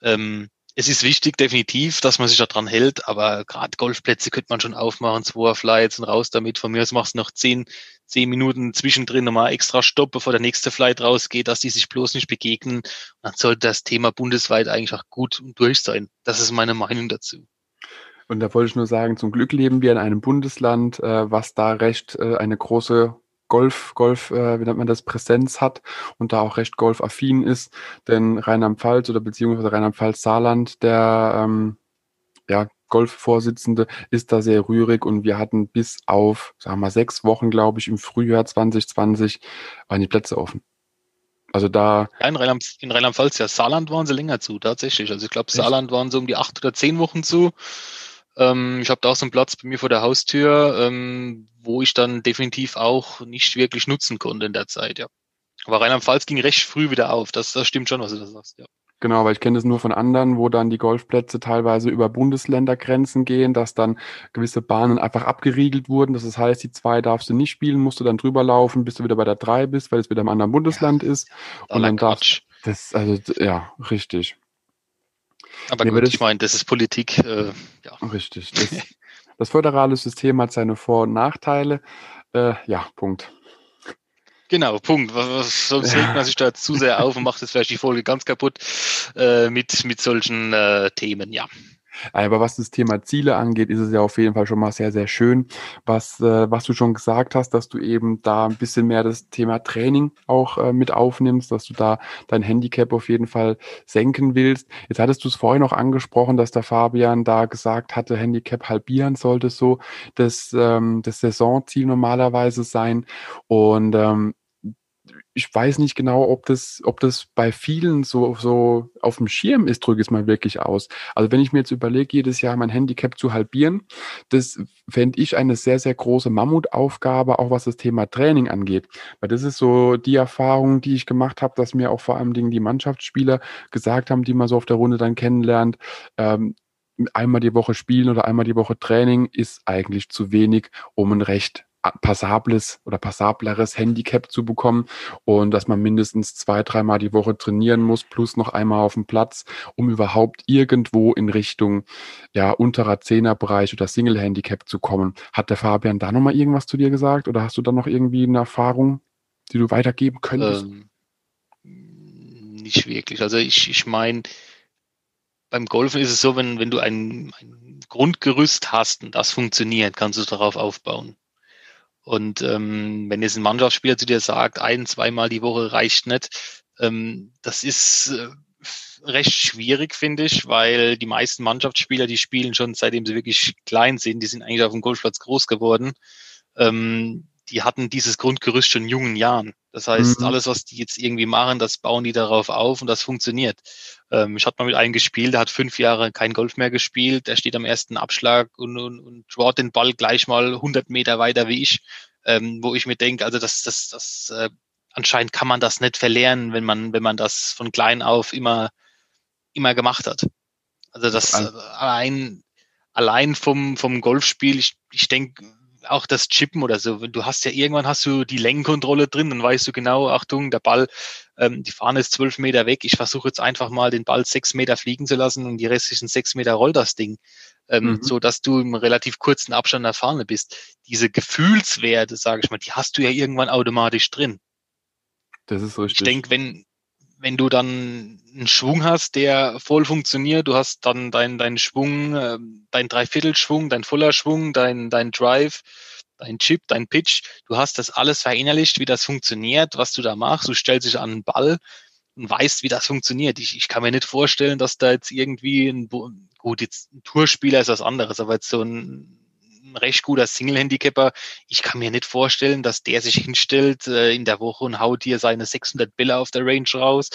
Ähm, es ist wichtig, definitiv, dass man sich daran hält, aber gerade Golfplätze könnte man schon aufmachen, zwei Flights und raus damit. Von mir aus machst du noch zehn, zehn Minuten zwischendrin nochmal extra Stopp, bevor der nächste Flight rausgeht, dass die sich bloß nicht begegnen. Und dann sollte das Thema bundesweit eigentlich auch gut und durch sein. Das ist meine Meinung dazu. Und da wollte ich nur sagen, zum Glück leben wir in einem Bundesland, äh, was da recht äh, eine große Golf, Golf, äh, wie nennt man das, Präsenz hat und da auch recht golfaffin ist. Denn Rheinland-Pfalz oder beziehungsweise Rheinland-Pfalz-Saarland, der ähm, ja, Golfvorsitzende ist da sehr rührig und wir hatten bis auf, sagen wir mal, sechs Wochen, glaube ich, im Frühjahr 2020 waren die Plätze offen. Also da. Ja, in Rheinland-Pfalz, Rheinland ja. Saarland waren sie länger zu, tatsächlich. Also ich glaube, Saarland waren so um die acht oder zehn Wochen zu. Ähm, ich habe da auch so einen Platz bei mir vor der Haustür, ähm, wo ich dann definitiv auch nicht wirklich nutzen konnte in der Zeit, ja. Aber Rheinland-Pfalz ging recht früh wieder auf. Das, das stimmt schon, was du da sagst, ja. Genau, aber ich kenne das nur von anderen, wo dann die Golfplätze teilweise über Bundesländergrenzen gehen, dass dann gewisse Bahnen einfach abgeriegelt wurden. Das heißt, die zwei darfst du nicht spielen, musst du dann drüber laufen, bis du wieder bei der drei bist, weil es wieder im anderen Bundesland ja, ist. Und dann darfst das, also ja, richtig. Aber nee, gut, das, ich meine, das ist Politik. Äh, ja. Richtig. Das, das, föderale System hat seine Vor- und Nachteile. Äh, ja, Punkt. Genau, Punkt. Sonst regt man sich da zu sehr auf und macht jetzt vielleicht die Folge ganz kaputt äh, mit, mit solchen äh, Themen, ja. Aber was das Thema Ziele angeht, ist es ja auf jeden Fall schon mal sehr, sehr schön, was, äh, was du schon gesagt hast, dass du eben da ein bisschen mehr das Thema Training auch äh, mit aufnimmst, dass du da dein Handicap auf jeden Fall senken willst. Jetzt hattest du es vorhin noch angesprochen, dass der Fabian da gesagt hatte, Handicap halbieren sollte so das, ähm, das Saisonziel normalerweise sein. Und ähm, ich weiß nicht genau, ob das, ob das bei vielen so, so auf dem Schirm ist, drücke ich es mal wirklich aus. Also wenn ich mir jetzt überlege, jedes Jahr mein Handicap zu halbieren, das fände ich eine sehr, sehr große Mammutaufgabe, auch was das Thema Training angeht. Weil das ist so die Erfahrung, die ich gemacht habe, dass mir auch vor allem Dingen die Mannschaftsspieler gesagt haben, die man so auf der Runde dann kennenlernt, ähm, einmal die Woche spielen oder einmal die Woche Training ist eigentlich zu wenig, um ein recht passables oder passableres Handicap zu bekommen und dass man mindestens zwei, dreimal die Woche trainieren muss, plus noch einmal auf dem Platz, um überhaupt irgendwo in Richtung ja, unterer Zehnerbereich oder Single-Handicap zu kommen. Hat der Fabian da nochmal irgendwas zu dir gesagt oder hast du da noch irgendwie eine Erfahrung, die du weitergeben könntest? Ähm, nicht wirklich. Also ich, ich meine, beim Golfen ist es so, wenn, wenn du ein, ein Grundgerüst hast und das funktioniert, kannst du darauf aufbauen. Und ähm, wenn jetzt ein Mannschaftsspieler zu dir sagt, ein, zweimal die Woche reicht nicht, ähm, das ist äh, recht schwierig, finde ich, weil die meisten Mannschaftsspieler, die spielen schon seitdem sie wirklich klein sind, die sind eigentlich auf dem Golfplatz groß geworden. Ähm, die hatten dieses Grundgerüst schon in jungen Jahren. Das heißt, mhm. alles, was die jetzt irgendwie machen, das bauen die darauf auf und das funktioniert. Ähm, ich hatte mal mit einem gespielt, der hat fünf Jahre kein Golf mehr gespielt, der steht am ersten Abschlag und, und, und drawt den Ball gleich mal 100 Meter weiter wie ich, ähm, wo ich mir denke, also das, das, das, äh, anscheinend kann man das nicht verlernen, wenn man, wenn man das von klein auf immer, immer gemacht hat. Also das allein, allein vom, vom Golfspiel, ich, ich denke, auch das Chippen oder so. Du hast ja irgendwann hast du die Längenkontrolle drin, dann weißt du genau, Achtung, der Ball, ähm, die Fahne ist zwölf Meter weg. Ich versuche jetzt einfach mal den Ball sechs Meter fliegen zu lassen und die restlichen sechs Meter rollt das Ding. Ähm, mhm. so dass du im relativ kurzen Abstand der Fahne bist. Diese Gefühlswerte, sage ich mal, die hast du ja irgendwann automatisch drin. Das ist richtig. Ich denke, wenn, wenn du dann einen Schwung hast, der voll funktioniert, du hast dann deinen dein Schwung, äh, dein Dreiviertelschwung, dein voller Schwung, dein, dein Drive, dein Chip, dein Pitch, du hast das alles verinnerlicht, wie das funktioniert, was du da machst, du stellst dich an den Ball und weißt, wie das funktioniert. Ich, ich kann mir nicht vorstellen, dass da jetzt irgendwie ein, gut, jetzt ein Tourspieler ist was anderes, aber jetzt so ein recht guter Single-Handicapper. Ich kann mir nicht vorstellen, dass der sich hinstellt äh, in der Woche und haut hier seine 600 Bälle auf der Range raus,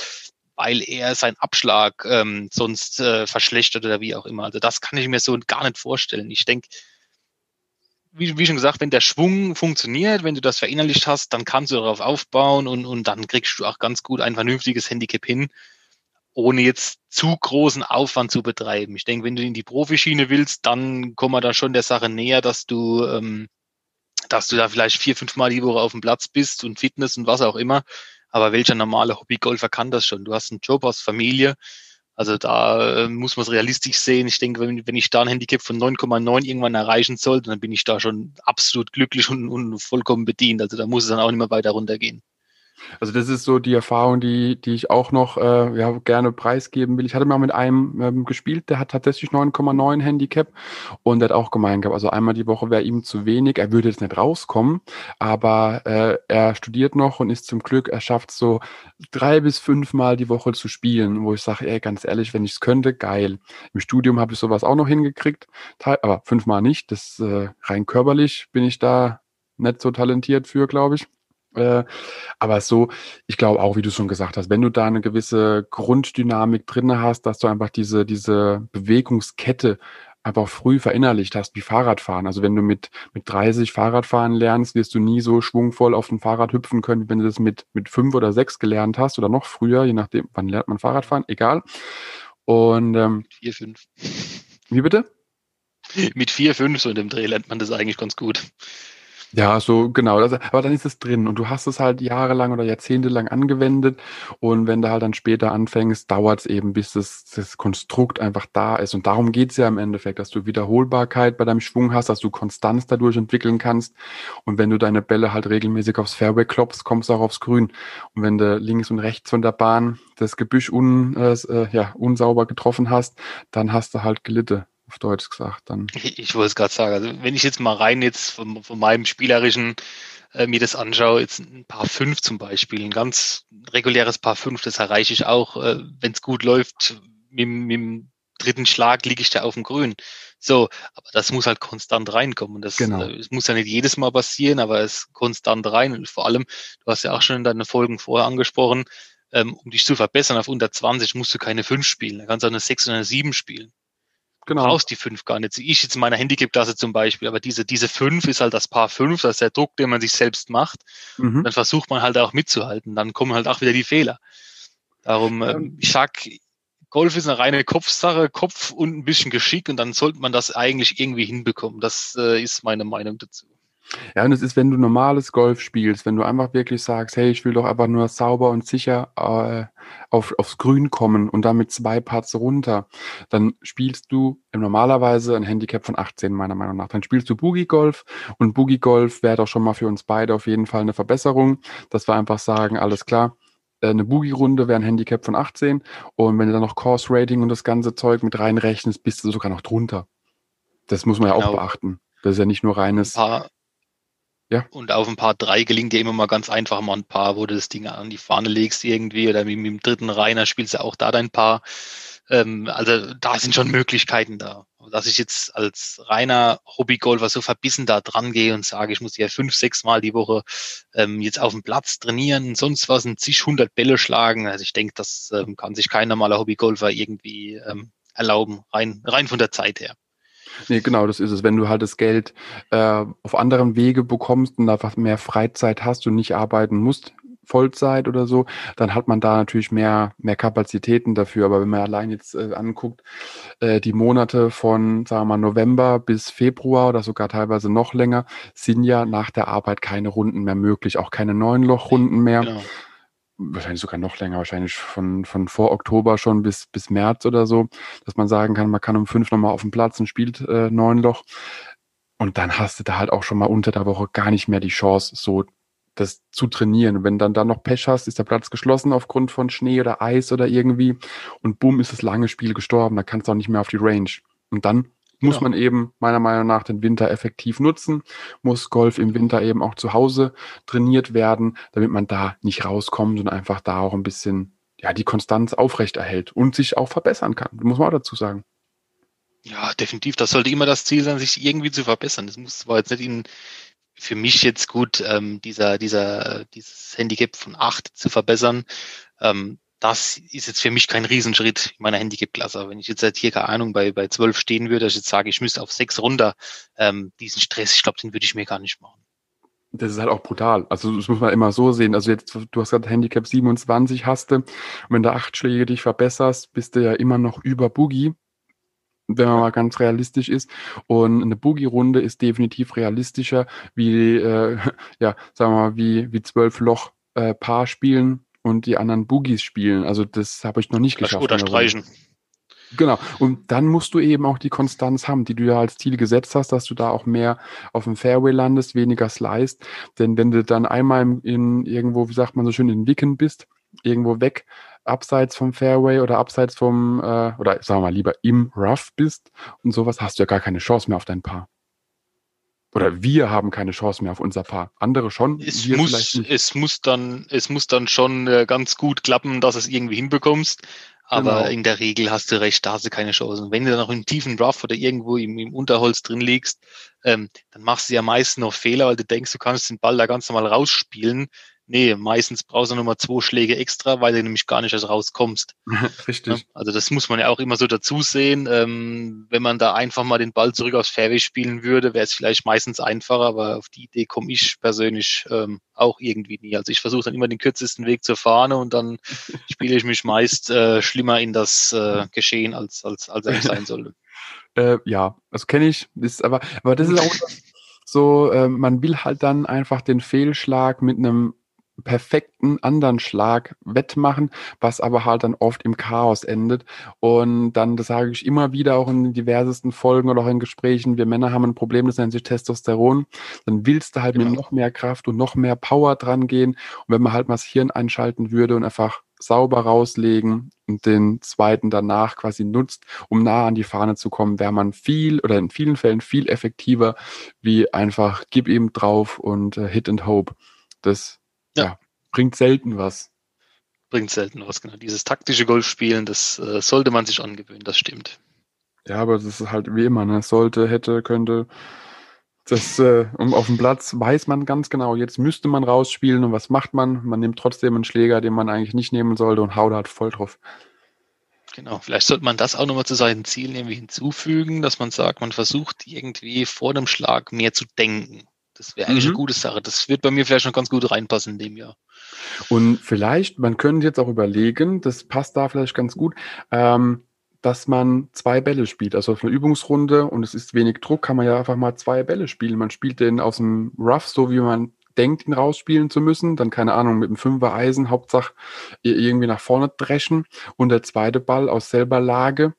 weil er seinen Abschlag ähm, sonst äh, verschlechtert oder wie auch immer. Also das kann ich mir so gar nicht vorstellen. Ich denke, wie, wie schon gesagt, wenn der Schwung funktioniert, wenn du das verinnerlicht hast, dann kannst du darauf aufbauen und, und dann kriegst du auch ganz gut ein vernünftiges Handicap hin ohne jetzt zu großen Aufwand zu betreiben. Ich denke, wenn du in die Profischiene willst, dann kommen wir da schon der Sache näher, dass du, ähm, dass du da vielleicht vier, fünf Mal die Woche auf dem Platz bist und Fitness und was auch immer. Aber welcher normale Hobbygolfer kann das schon? Du hast einen Job, hast Familie. Also da äh, muss man es realistisch sehen. Ich denke, wenn, wenn ich da ein Handicap von 9,9 irgendwann erreichen sollte, dann bin ich da schon absolut glücklich und, und vollkommen bedient. Also da muss es dann auch nicht mehr weiter runtergehen. Also das ist so die Erfahrung, die, die ich auch noch äh, ja, gerne preisgeben will. Ich hatte mal mit einem ähm, gespielt, der hat tatsächlich 9,9 Handicap und der hat auch gemeint gehabt, also einmal die Woche wäre ihm zu wenig. Er würde jetzt nicht rauskommen, aber äh, er studiert noch und ist zum Glück, er schafft so drei bis fünf Mal die Woche zu spielen, wo ich sage, ey, ganz ehrlich, wenn ich es könnte, geil. Im Studium habe ich sowas auch noch hingekriegt, aber fünfmal nicht. Das äh, rein körperlich bin ich da nicht so talentiert für, glaube ich. Äh, aber so, ich glaube auch, wie du schon gesagt hast, wenn du da eine gewisse Grunddynamik drin hast, dass du einfach diese, diese Bewegungskette einfach früh verinnerlicht hast, wie Fahrradfahren. Also wenn du mit, mit 30 Fahrradfahren lernst, wirst du nie so schwungvoll auf dem Fahrrad hüpfen können, wie wenn du das mit, mit fünf oder sechs gelernt hast oder noch früher, je nachdem, wann lernt man Fahrradfahren, egal. Und ähm, vier, fünf. Wie bitte? Mit vier, fünf so in dem Dreh lernt man das eigentlich ganz gut. Ja, so genau. Das, aber dann ist es drin und du hast es halt jahrelang oder jahrzehntelang angewendet und wenn du halt dann später anfängst, dauert es eben, bis das, das Konstrukt einfach da ist. Und darum geht's ja im Endeffekt, dass du Wiederholbarkeit bei deinem Schwung hast, dass du Konstanz dadurch entwickeln kannst. Und wenn du deine Bälle halt regelmäßig aufs Fairway klopfst, kommst du auch aufs Grün. Und wenn du links und rechts von der Bahn das Gebüsch un, äh, äh ja, unsauber getroffen hast, dann hast du halt gelitten auf Deutsch gesagt dann. Ich, [LAUGHS] ich wollte es gerade sagen, also wenn ich jetzt mal rein jetzt von, von meinem spielerischen äh, mir das anschaue, jetzt ein Paar 5 zum Beispiel, ein ganz reguläres Paar 5, das erreiche ich auch, äh, wenn es gut läuft, mit, mit dem dritten Schlag liege ich da auf dem Grün. So, aber das muss halt konstant reinkommen. Das, genau. äh, es muss ja nicht jedes Mal passieren, aber es konstant rein. Und vor allem, du hast ja auch schon in deinen Folgen vorher angesprochen, ähm, um dich zu verbessern auf unter 20 musst du keine 5 spielen. Da kannst du auch eine 6 oder eine 7 spielen. Genau. Brauchst die fünf gar nicht. Ich jetzt in meiner Handicap-Klasse zum Beispiel, aber diese, diese fünf ist halt das Paar fünf, das ist der Druck, den man sich selbst macht. Mhm. Dann versucht man halt auch mitzuhalten. Dann kommen halt auch wieder die Fehler. Darum, ähm, ich sag, Golf ist eine reine Kopfsache, Kopf und ein bisschen Geschick und dann sollte man das eigentlich irgendwie hinbekommen. Das äh, ist meine Meinung dazu. Ja, und es ist, wenn du normales Golf spielst, wenn du einfach wirklich sagst, hey, ich will doch einfach nur sauber und sicher äh, auf, aufs Grün kommen und damit zwei Parts runter, dann spielst du normalerweise ein Handicap von 18, meiner Meinung nach. Dann spielst du Boogie Golf und Boogie Golf wäre doch schon mal für uns beide auf jeden Fall eine Verbesserung, dass wir einfach sagen, alles klar, äh, eine Boogie-Runde wäre ein Handicap von 18 und wenn du dann noch Course Rating und das ganze Zeug mit reinrechnest, bist du sogar noch drunter. Das muss man ja genau. auch beachten. Das ist ja nicht nur reines. Ein paar, ja. Und auf ein paar drei gelingt dir immer mal ganz einfach mal ein paar, wo du das Ding an die Fahne legst irgendwie oder mit, mit dem dritten Reiner spielst du auch da dein Paar. Ähm, also da sind schon Möglichkeiten da. Dass ich jetzt als reiner Hobbygolfer so verbissen da dran gehe und sage, ich muss ja fünf, sechs Mal die Woche ähm, jetzt auf dem Platz trainieren, sonst was, ein zig hundert Bälle schlagen. Also ich denke, das ähm, kann sich kein normaler Hobbygolfer irgendwie ähm, erlauben, rein, rein von der Zeit her. Nee, genau, das ist es. Wenn du halt das Geld äh, auf anderen Wege bekommst und einfach mehr Freizeit hast und nicht arbeiten musst, Vollzeit oder so, dann hat man da natürlich mehr, mehr Kapazitäten dafür. Aber wenn man allein jetzt äh, anguckt, äh, die Monate von, sagen wir mal, November bis Februar oder sogar teilweise noch länger, sind ja nach der Arbeit keine Runden mehr möglich, auch keine neun Lochrunden mehr. Genau wahrscheinlich sogar noch länger, wahrscheinlich von, von vor Oktober schon bis, bis März oder so, dass man sagen kann, man kann um fünf nochmal auf dem Platz und spielt äh, neun Loch. Und dann hast du da halt auch schon mal unter der Woche gar nicht mehr die Chance, so das zu trainieren. Wenn dann da noch Pech hast, ist der Platz geschlossen aufgrund von Schnee oder Eis oder irgendwie und bumm, ist das lange Spiel gestorben, da kannst du auch nicht mehr auf die Range. Und dann muss ja. man eben meiner Meinung nach den Winter effektiv nutzen, muss Golf im Winter eben auch zu Hause trainiert werden, damit man da nicht rauskommt und einfach da auch ein bisschen ja, die Konstanz aufrechterhält und sich auch verbessern kann. Muss man auch dazu sagen. Ja, definitiv. Das sollte immer das Ziel sein, sich irgendwie zu verbessern. Das muss zwar jetzt nicht in, für mich jetzt gut, ähm, dieser, dieser, dieses Handicap von acht zu verbessern. Ähm, das ist jetzt für mich kein Riesenschritt in meiner Handicap-Klasse. Wenn ich jetzt hier, keine Ahnung, bei, bei 12 stehen würde, dass ich jetzt sage, ich müsste auf sechs runter, ähm, diesen Stress, ich glaube, den würde ich mir gar nicht machen. Das ist halt auch brutal. Also das muss man immer so sehen. Also jetzt, du hast gerade Handicap 27 hast du. Und wenn du acht Schläge dich verbesserst, bist du ja immer noch über Boogie wenn man mal ganz realistisch ist. Und eine Boogie-Runde ist definitiv realistischer wie, äh, [LAUGHS] ja, sagen wir mal, wie, wie zwölf Loch äh, Paar spielen und die anderen Boogies spielen. Also das habe ich noch nicht geschafft. Oder streichen. Genau. Und dann musst du eben auch die Konstanz haben, die du ja als Ziel gesetzt hast, dass du da auch mehr auf dem Fairway landest, weniger sliced. Denn wenn du dann einmal in irgendwo, wie sagt man so schön, in Wicken bist, irgendwo weg, abseits vom Fairway oder abseits vom, äh, oder sagen wir mal lieber im Rough bist und sowas, hast du ja gar keine Chance mehr auf dein Paar. Oder wir haben keine Chance mehr auf unser Paar. Andere schon. Es, muss, es muss dann, es muss dann schon äh, ganz gut klappen, dass es irgendwie hinbekommst. Aber genau. in der Regel hast du recht, da hast du keine Chance. Und wenn du dann noch im tiefen Rough oder irgendwo im, im Unterholz drin liegst, ähm, dann machst du ja meistens noch Fehler, weil du denkst, du kannst den Ball da ganz normal rausspielen. Nee, meistens brauchst du nochmal zwei Schläge extra, weil du nämlich gar nicht erst rauskommst. [LAUGHS] Richtig. Also das muss man ja auch immer so dazu sehen. Ähm, wenn man da einfach mal den Ball zurück aufs Fairway spielen würde, wäre es vielleicht meistens einfacher, aber auf die Idee komme ich persönlich ähm, auch irgendwie nie. Also ich versuche dann immer den kürzesten Weg zur Fahne und dann [LAUGHS] spiele ich mich meist äh, schlimmer in das äh, Geschehen, als, als, als er sein [LAUGHS] sollte. Äh, ja, das kenne ich. Ist aber, aber das ist auch so, äh, man will halt dann einfach den Fehlschlag mit einem perfekten anderen Schlag wettmachen, was aber halt dann oft im Chaos endet. Und dann, das sage ich immer wieder auch in diversesten Folgen oder auch in Gesprächen, wir Männer haben ein Problem, das nennt sich Testosteron. Dann willst du halt genau. mit noch mehr Kraft und noch mehr Power dran gehen. Und wenn man halt mal das Hirn einschalten würde und einfach sauber rauslegen und den zweiten danach quasi nutzt, um nah an die Fahne zu kommen, wäre man viel oder in vielen Fällen viel effektiver wie einfach gib ihm drauf und äh, hit and hope. Das ja. ja. bringt selten was. Bringt selten was, genau. Dieses taktische Golfspielen, das äh, sollte man sich angewöhnen, das stimmt. Ja, aber das ist halt wie immer, ne? Sollte, hätte, könnte. Das, äh, um auf dem Platz weiß man ganz genau, jetzt müsste man rausspielen und was macht man? Man nimmt trotzdem einen Schläger, den man eigentlich nicht nehmen sollte und haut halt voll drauf. Genau, vielleicht sollte man das auch nochmal zu seinen Zielen irgendwie hinzufügen, dass man sagt, man versucht irgendwie vor dem Schlag mehr zu denken. Das wäre eigentlich mhm. eine gute Sache. Das wird bei mir vielleicht noch ganz gut reinpassen in dem Jahr. Und vielleicht, man könnte jetzt auch überlegen, das passt da vielleicht ganz gut, ähm, dass man zwei Bälle spielt. Also auf einer Übungsrunde und es ist wenig Druck, kann man ja einfach mal zwei Bälle spielen. Man spielt den aus dem Rough, so wie man denkt, ihn rausspielen zu müssen. Dann, keine Ahnung, mit dem Fünfer Eisen, Hauptsache irgendwie nach vorne dreschen. Und der zweite Ball aus selber Lage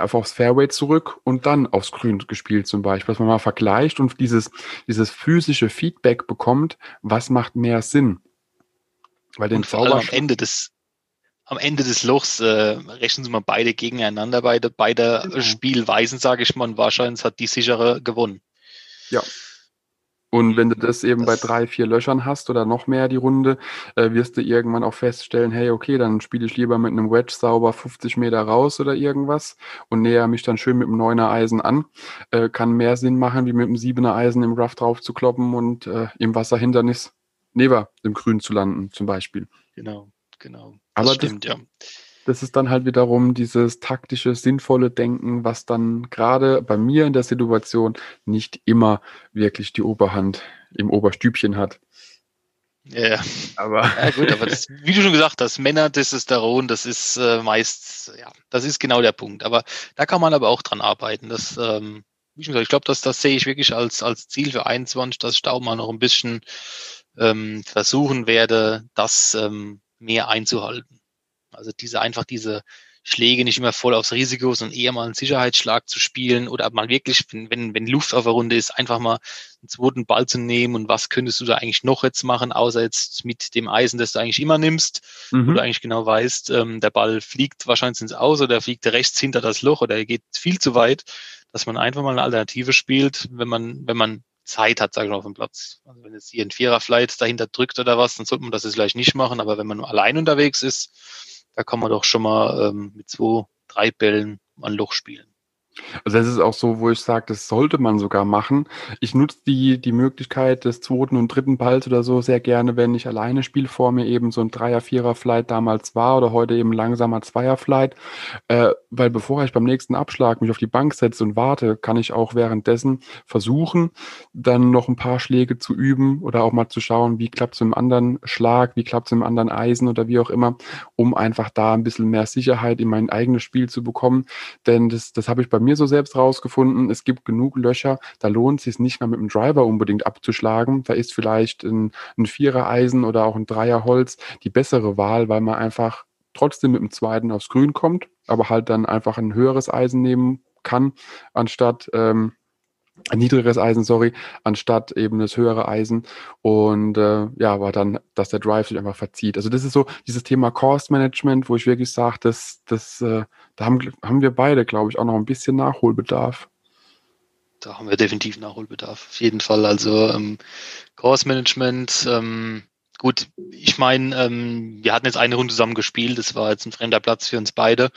einfach aufs Fairway zurück und dann aufs Grün gespielt zum Beispiel, dass man mal vergleicht und dieses, dieses physische Feedback bekommt, was macht mehr Sinn. Weil den am Ende des am Ende des Lochs äh, rechnen sie mal beide gegeneinander, beide, beide genau. Spielweisen, sage ich mal, und wahrscheinlich hat die sichere gewonnen. Ja, und wenn du das eben das bei drei, vier Löchern hast oder noch mehr die Runde, äh, wirst du irgendwann auch feststellen, hey, okay, dann spiele ich lieber mit einem Wedge sauber 50 Meter raus oder irgendwas und näher mich dann schön mit einem neuner Eisen an. Äh, kann mehr Sinn machen, wie mit einem siebener Eisen im Rough drauf zu kloppen und äh, im Wasserhindernis neben dem Grün zu landen, zum Beispiel. Genau, genau. Das Aber stimmt, das, ja das ist dann halt wiederum dieses taktische, sinnvolle Denken, was dann gerade bei mir in der Situation nicht immer wirklich die Oberhand im Oberstübchen hat. Ja, aber, ja, gut, aber das, wie du schon gesagt hast, Männer Testosteron, das ist äh, meist, ja, das ist genau der Punkt. Aber da kann man aber auch dran arbeiten. Das, ähm, wie schon gesagt, ich glaube, das, das sehe ich wirklich als, als Ziel für 21, dass ich da auch mal noch ein bisschen ähm, versuchen werde, das ähm, mehr einzuhalten. Also diese einfach diese Schläge nicht immer voll aufs Risiko, sondern eher mal einen Sicherheitsschlag zu spielen oder mal wirklich, wenn, wenn, Luft auf der Runde ist, einfach mal einen zweiten Ball zu nehmen und was könntest du da eigentlich noch jetzt machen, außer jetzt mit dem Eisen, das du eigentlich immer nimmst, mhm. wo du eigentlich genau weißt, ähm, der Ball fliegt wahrscheinlich ins Aus oder fliegt rechts hinter das Loch oder er geht viel zu weit, dass man einfach mal eine Alternative spielt, wenn man, wenn man Zeit hat, sage ich mal, auf dem Platz. Also wenn jetzt hier ein Viererflight dahinter drückt oder was, dann sollte man das jetzt vielleicht nicht machen, aber wenn man nur allein unterwegs ist, da kann man doch schon mal ähm, mit zwei, drei Bällen ein Loch spielen. Also das ist auch so, wo ich sage, das sollte man sogar machen. Ich nutze die, die Möglichkeit des zweiten und dritten Balls oder so sehr gerne, wenn ich alleine spiele, vor mir eben so ein Dreier-, Vierer-Flight damals war oder heute eben langsamer Zweier-Flight. Äh, weil bevor ich beim nächsten Abschlag mich auf die Bank setze und warte, kann ich auch währenddessen versuchen, dann noch ein paar Schläge zu üben oder auch mal zu schauen, wie klappt es im anderen Schlag, wie klappt es im anderen Eisen oder wie auch immer, um einfach da ein bisschen mehr Sicherheit in mein eigenes Spiel zu bekommen. Denn das, das habe ich bei mir mir so selbst rausgefunden, es gibt genug Löcher, da lohnt es sich nicht mal mit dem Driver unbedingt abzuschlagen. Da ist vielleicht ein, ein Vierer-Eisen oder auch ein Dreier-Holz die bessere Wahl, weil man einfach trotzdem mit dem zweiten aufs Grün kommt, aber halt dann einfach ein höheres Eisen nehmen kann, anstatt ähm, ein niedrigeres Eisen, sorry, anstatt eben das höhere Eisen. Und äh, ja, aber dann, dass der Drive sich einfach verzieht. Also das ist so dieses Thema Cost Management, wo ich wirklich sage, das, das, äh, da haben, haben wir beide, glaube ich, auch noch ein bisschen Nachholbedarf. Da haben wir definitiv Nachholbedarf, auf jeden Fall. Also ähm, Cost Management, ähm, gut, ich meine, ähm, wir hatten jetzt eine Runde zusammen gespielt, das war jetzt ein fremder Platz für uns beide.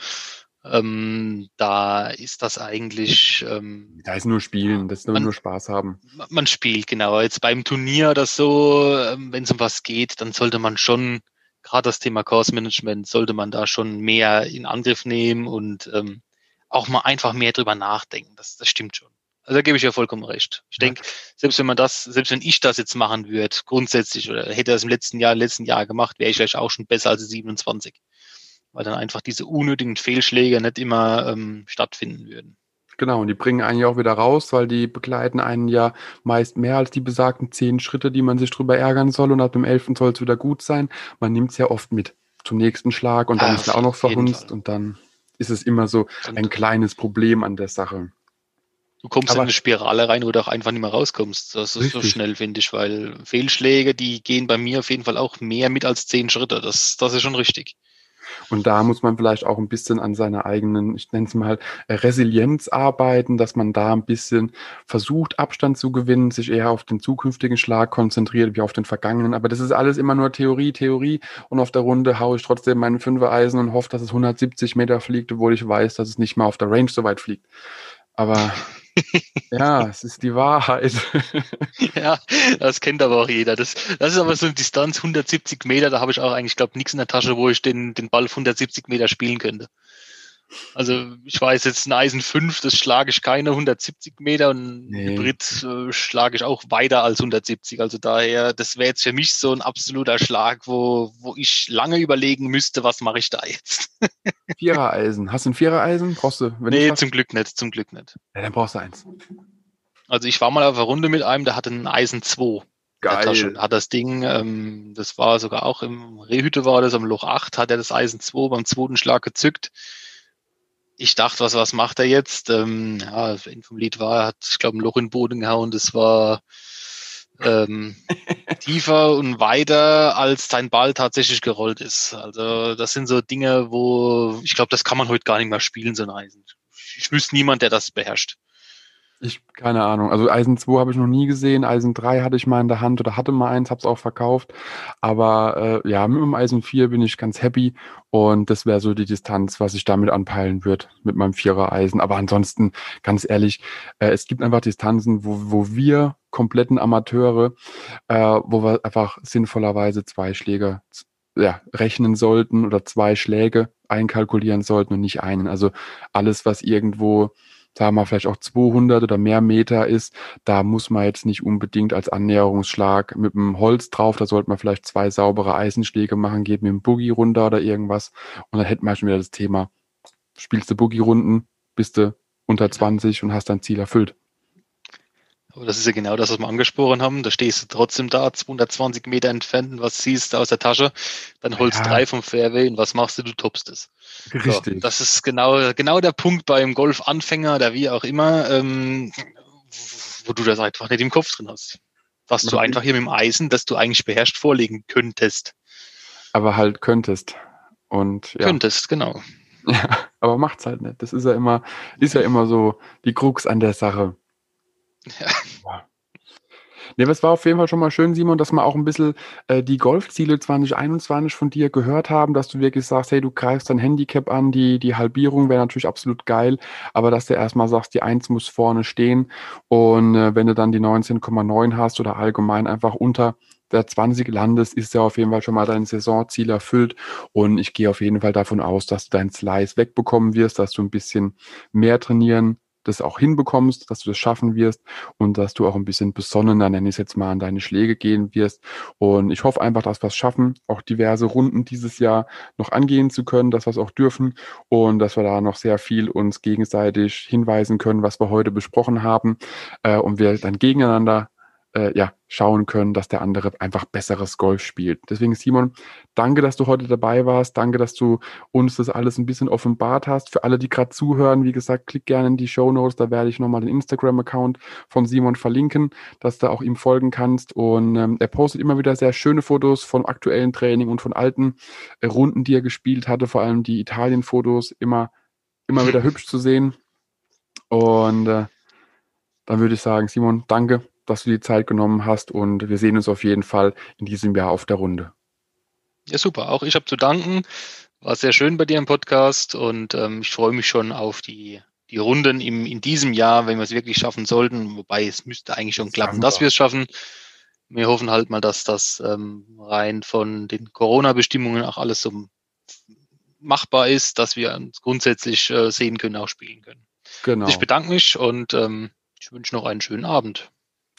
Ähm, da ist das eigentlich. Ähm, da ist nur Spielen, das ist nur, man, nur Spaß haben. Man spielt, genau. Jetzt beim Turnier oder so, ähm, wenn es um was geht, dann sollte man schon, gerade das Thema Course Management, sollte man da schon mehr in Angriff nehmen und ähm, auch mal einfach mehr drüber nachdenken. Das, das stimmt schon. Also da gebe ich ja vollkommen recht. Ich ja. denke, selbst wenn man das, selbst wenn ich das jetzt machen würde, grundsätzlich, oder hätte das im letzten Jahr, letzten Jahr gemacht, wäre ich vielleicht auch schon besser als 27 weil dann einfach diese unnötigen Fehlschläge nicht immer ähm, stattfinden würden. Genau, und die bringen einen ja auch wieder raus, weil die begleiten einen ja meist mehr als die besagten zehn Schritte, die man sich drüber ärgern soll. Und ab dem elften soll es wieder gut sein. Man nimmt es ja oft mit zum nächsten Schlag und dann ah, ist er auch noch verhunzt und dann ist es immer so ein kleines Problem an der Sache. Du kommst Aber in eine Spirale rein, wo du auch einfach nicht mehr rauskommst. Das ist richtig. so schnell, finde ich, weil Fehlschläge, die gehen bei mir auf jeden Fall auch mehr mit als zehn Schritte. Das, das ist schon richtig. Und da muss man vielleicht auch ein bisschen an seiner eigenen, ich nenne es mal, Resilienz arbeiten, dass man da ein bisschen versucht, Abstand zu gewinnen, sich eher auf den zukünftigen Schlag konzentriert, wie auf den vergangenen. Aber das ist alles immer nur Theorie, Theorie. Und auf der Runde haue ich trotzdem meinen Fünfer-Eisen und hoffe, dass es 170 Meter fliegt, obwohl ich weiß, dass es nicht mal auf der Range so weit fliegt. Aber ja, es ist die Wahrheit. [LAUGHS] ja, das kennt aber auch jeder. Das, das ist aber so eine Distanz 170 Meter, da habe ich auch eigentlich, glaube nichts in der Tasche, wo ich den, den Ball 170 Meter spielen könnte. Also ich weiß jetzt ein Eisen 5, das schlage ich keine 170 Meter und nee. Hybrid äh, schlage ich auch weiter als 170. Also daher, das wäre jetzt für mich so ein absoluter Schlag, wo, wo ich lange überlegen müsste, was mache ich da jetzt. [LAUGHS] Vierer-Eisen. Hast du ein Vierer-Eisen? Brauchst du? Wenn nee, zum Glück nicht, zum Glück nicht. Ja, dann brauchst du eins. Also ich war mal auf einer Runde mit einem, der hatte ein Eisen 2. Geil. Hat das Ding, ähm, das war sogar auch im Rehütte war das, am Loch 8, hat er das Eisen 2 beim zweiten Schlag gezückt ich dachte, was, was macht er jetzt? Ähm, ja, das Ende vom Lied war, er hat, ich glaube, ein Loch in den Boden gehauen. Das war ähm, [LAUGHS] tiefer und weiter, als sein Ball tatsächlich gerollt ist. Also das sind so Dinge, wo ich glaube, das kann man heute gar nicht mehr spielen, so ein Eisen. Ich wüsste niemand, der das beherrscht. Ich, keine Ahnung. Also Eisen 2 habe ich noch nie gesehen. Eisen 3 hatte ich mal in der Hand oder hatte mal eins, habe es auch verkauft. Aber äh, ja, mit dem Eisen 4 bin ich ganz happy. Und das wäre so die Distanz, was ich damit anpeilen würde mit meinem Vierer Eisen. Aber ansonsten, ganz ehrlich, äh, es gibt einfach Distanzen, wo, wo wir kompletten Amateure, äh, wo wir einfach sinnvollerweise zwei Schläge ja, rechnen sollten oder zwei Schläge einkalkulieren sollten und nicht einen. Also alles, was irgendwo sagen wir vielleicht auch 200 oder mehr Meter ist, da muss man jetzt nicht unbedingt als Annäherungsschlag mit dem Holz drauf, da sollte man vielleicht zwei saubere Eisenschläge machen, geht mit dem Boogie runter oder irgendwas und dann hätten wir schon wieder das Thema, spielst du Boogie-Runden, bist du unter 20 und hast dein Ziel erfüllt. Aber das ist ja genau das, was wir angesprochen haben. Da stehst du trotzdem da, 220 Meter entfernt, was siehst du aus der Tasche, dann holst ja. drei vom Fairway und was machst du? Du toppst es. Richtig. So, das ist genau, genau der Punkt beim Golfanfänger oder wie auch immer, ähm, wo du das einfach nicht im Kopf drin hast. Was du einfach hier mit dem Eisen, das du eigentlich beherrscht, vorlegen könntest. Aber halt könntest. Und ja. Könntest, genau. [LAUGHS] Ja, aber macht's halt nicht. Das ist ja immer, ist ja immer so die Krux an der Sache. Ja. Nee, aber es war auf jeden Fall schon mal schön, Simon, dass wir auch ein bisschen äh, die Golfziele 2021 von dir gehört haben, dass du wirklich sagst, hey, du greifst dein Handicap an, die, die Halbierung wäre natürlich absolut geil, aber dass du erstmal sagst, die 1 muss vorne stehen und äh, wenn du dann die 19,9 hast oder allgemein einfach unter der 20 landest, ist ja auf jeden Fall schon mal dein Saisonziel erfüllt. Und ich gehe auf jeden Fall davon aus, dass du dein Slice wegbekommen wirst, dass du ein bisschen mehr trainieren das auch hinbekommst, dass du das schaffen wirst und dass du auch ein bisschen besonnener, nenne ich es jetzt mal, an deine Schläge gehen wirst. Und ich hoffe einfach, dass wir es schaffen, auch diverse Runden dieses Jahr noch angehen zu können, dass wir es auch dürfen und dass wir da noch sehr viel uns gegenseitig hinweisen können, was wir heute besprochen haben äh, und wir dann gegeneinander äh, ja, schauen können, dass der andere einfach besseres Golf spielt. Deswegen, Simon, danke, dass du heute dabei warst. Danke, dass du uns das alles ein bisschen offenbart hast. Für alle, die gerade zuhören, wie gesagt, klick gerne in die Show Notes. Da werde ich nochmal den Instagram-Account von Simon verlinken, dass du auch ihm folgen kannst. Und ähm, er postet immer wieder sehr schöne Fotos von aktuellen Training und von alten äh, Runden, die er gespielt hatte. Vor allem die Italien-Fotos immer, immer wieder hübsch zu sehen. Und äh, dann würde ich sagen, Simon, danke dass du die Zeit genommen hast und wir sehen uns auf jeden Fall in diesem Jahr auf der Runde. Ja, super. Auch ich habe zu danken. War sehr schön bei dir im Podcast und ähm, ich freue mich schon auf die, die Runden im, in diesem Jahr, wenn wir es wirklich schaffen sollten. Wobei es müsste eigentlich schon klappen, dass wir es schaffen. Wir hoffen halt mal, dass das ähm, rein von den Corona-Bestimmungen auch alles so machbar ist, dass wir uns grundsätzlich äh, sehen können, auch spielen können. Genau. Ich bedanke mich und ähm, ich wünsche noch einen schönen Abend.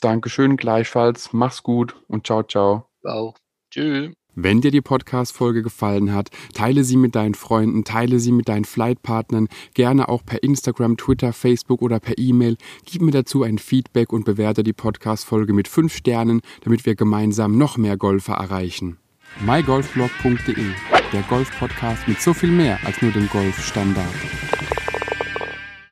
Dankeschön, gleichfalls. Mach's gut und ciao, ciao. Auch. Tschüss. Wenn dir die Podcast-Folge gefallen hat, teile sie mit deinen Freunden, teile sie mit deinen Flightpartnern, gerne auch per Instagram, Twitter, Facebook oder per E-Mail. Gib mir dazu ein Feedback und bewerte die Podcast-Folge mit fünf Sternen, damit wir gemeinsam noch mehr Golfer erreichen. mygolfblog.de, der Golf-Podcast mit so viel mehr als nur dem Golfstandard.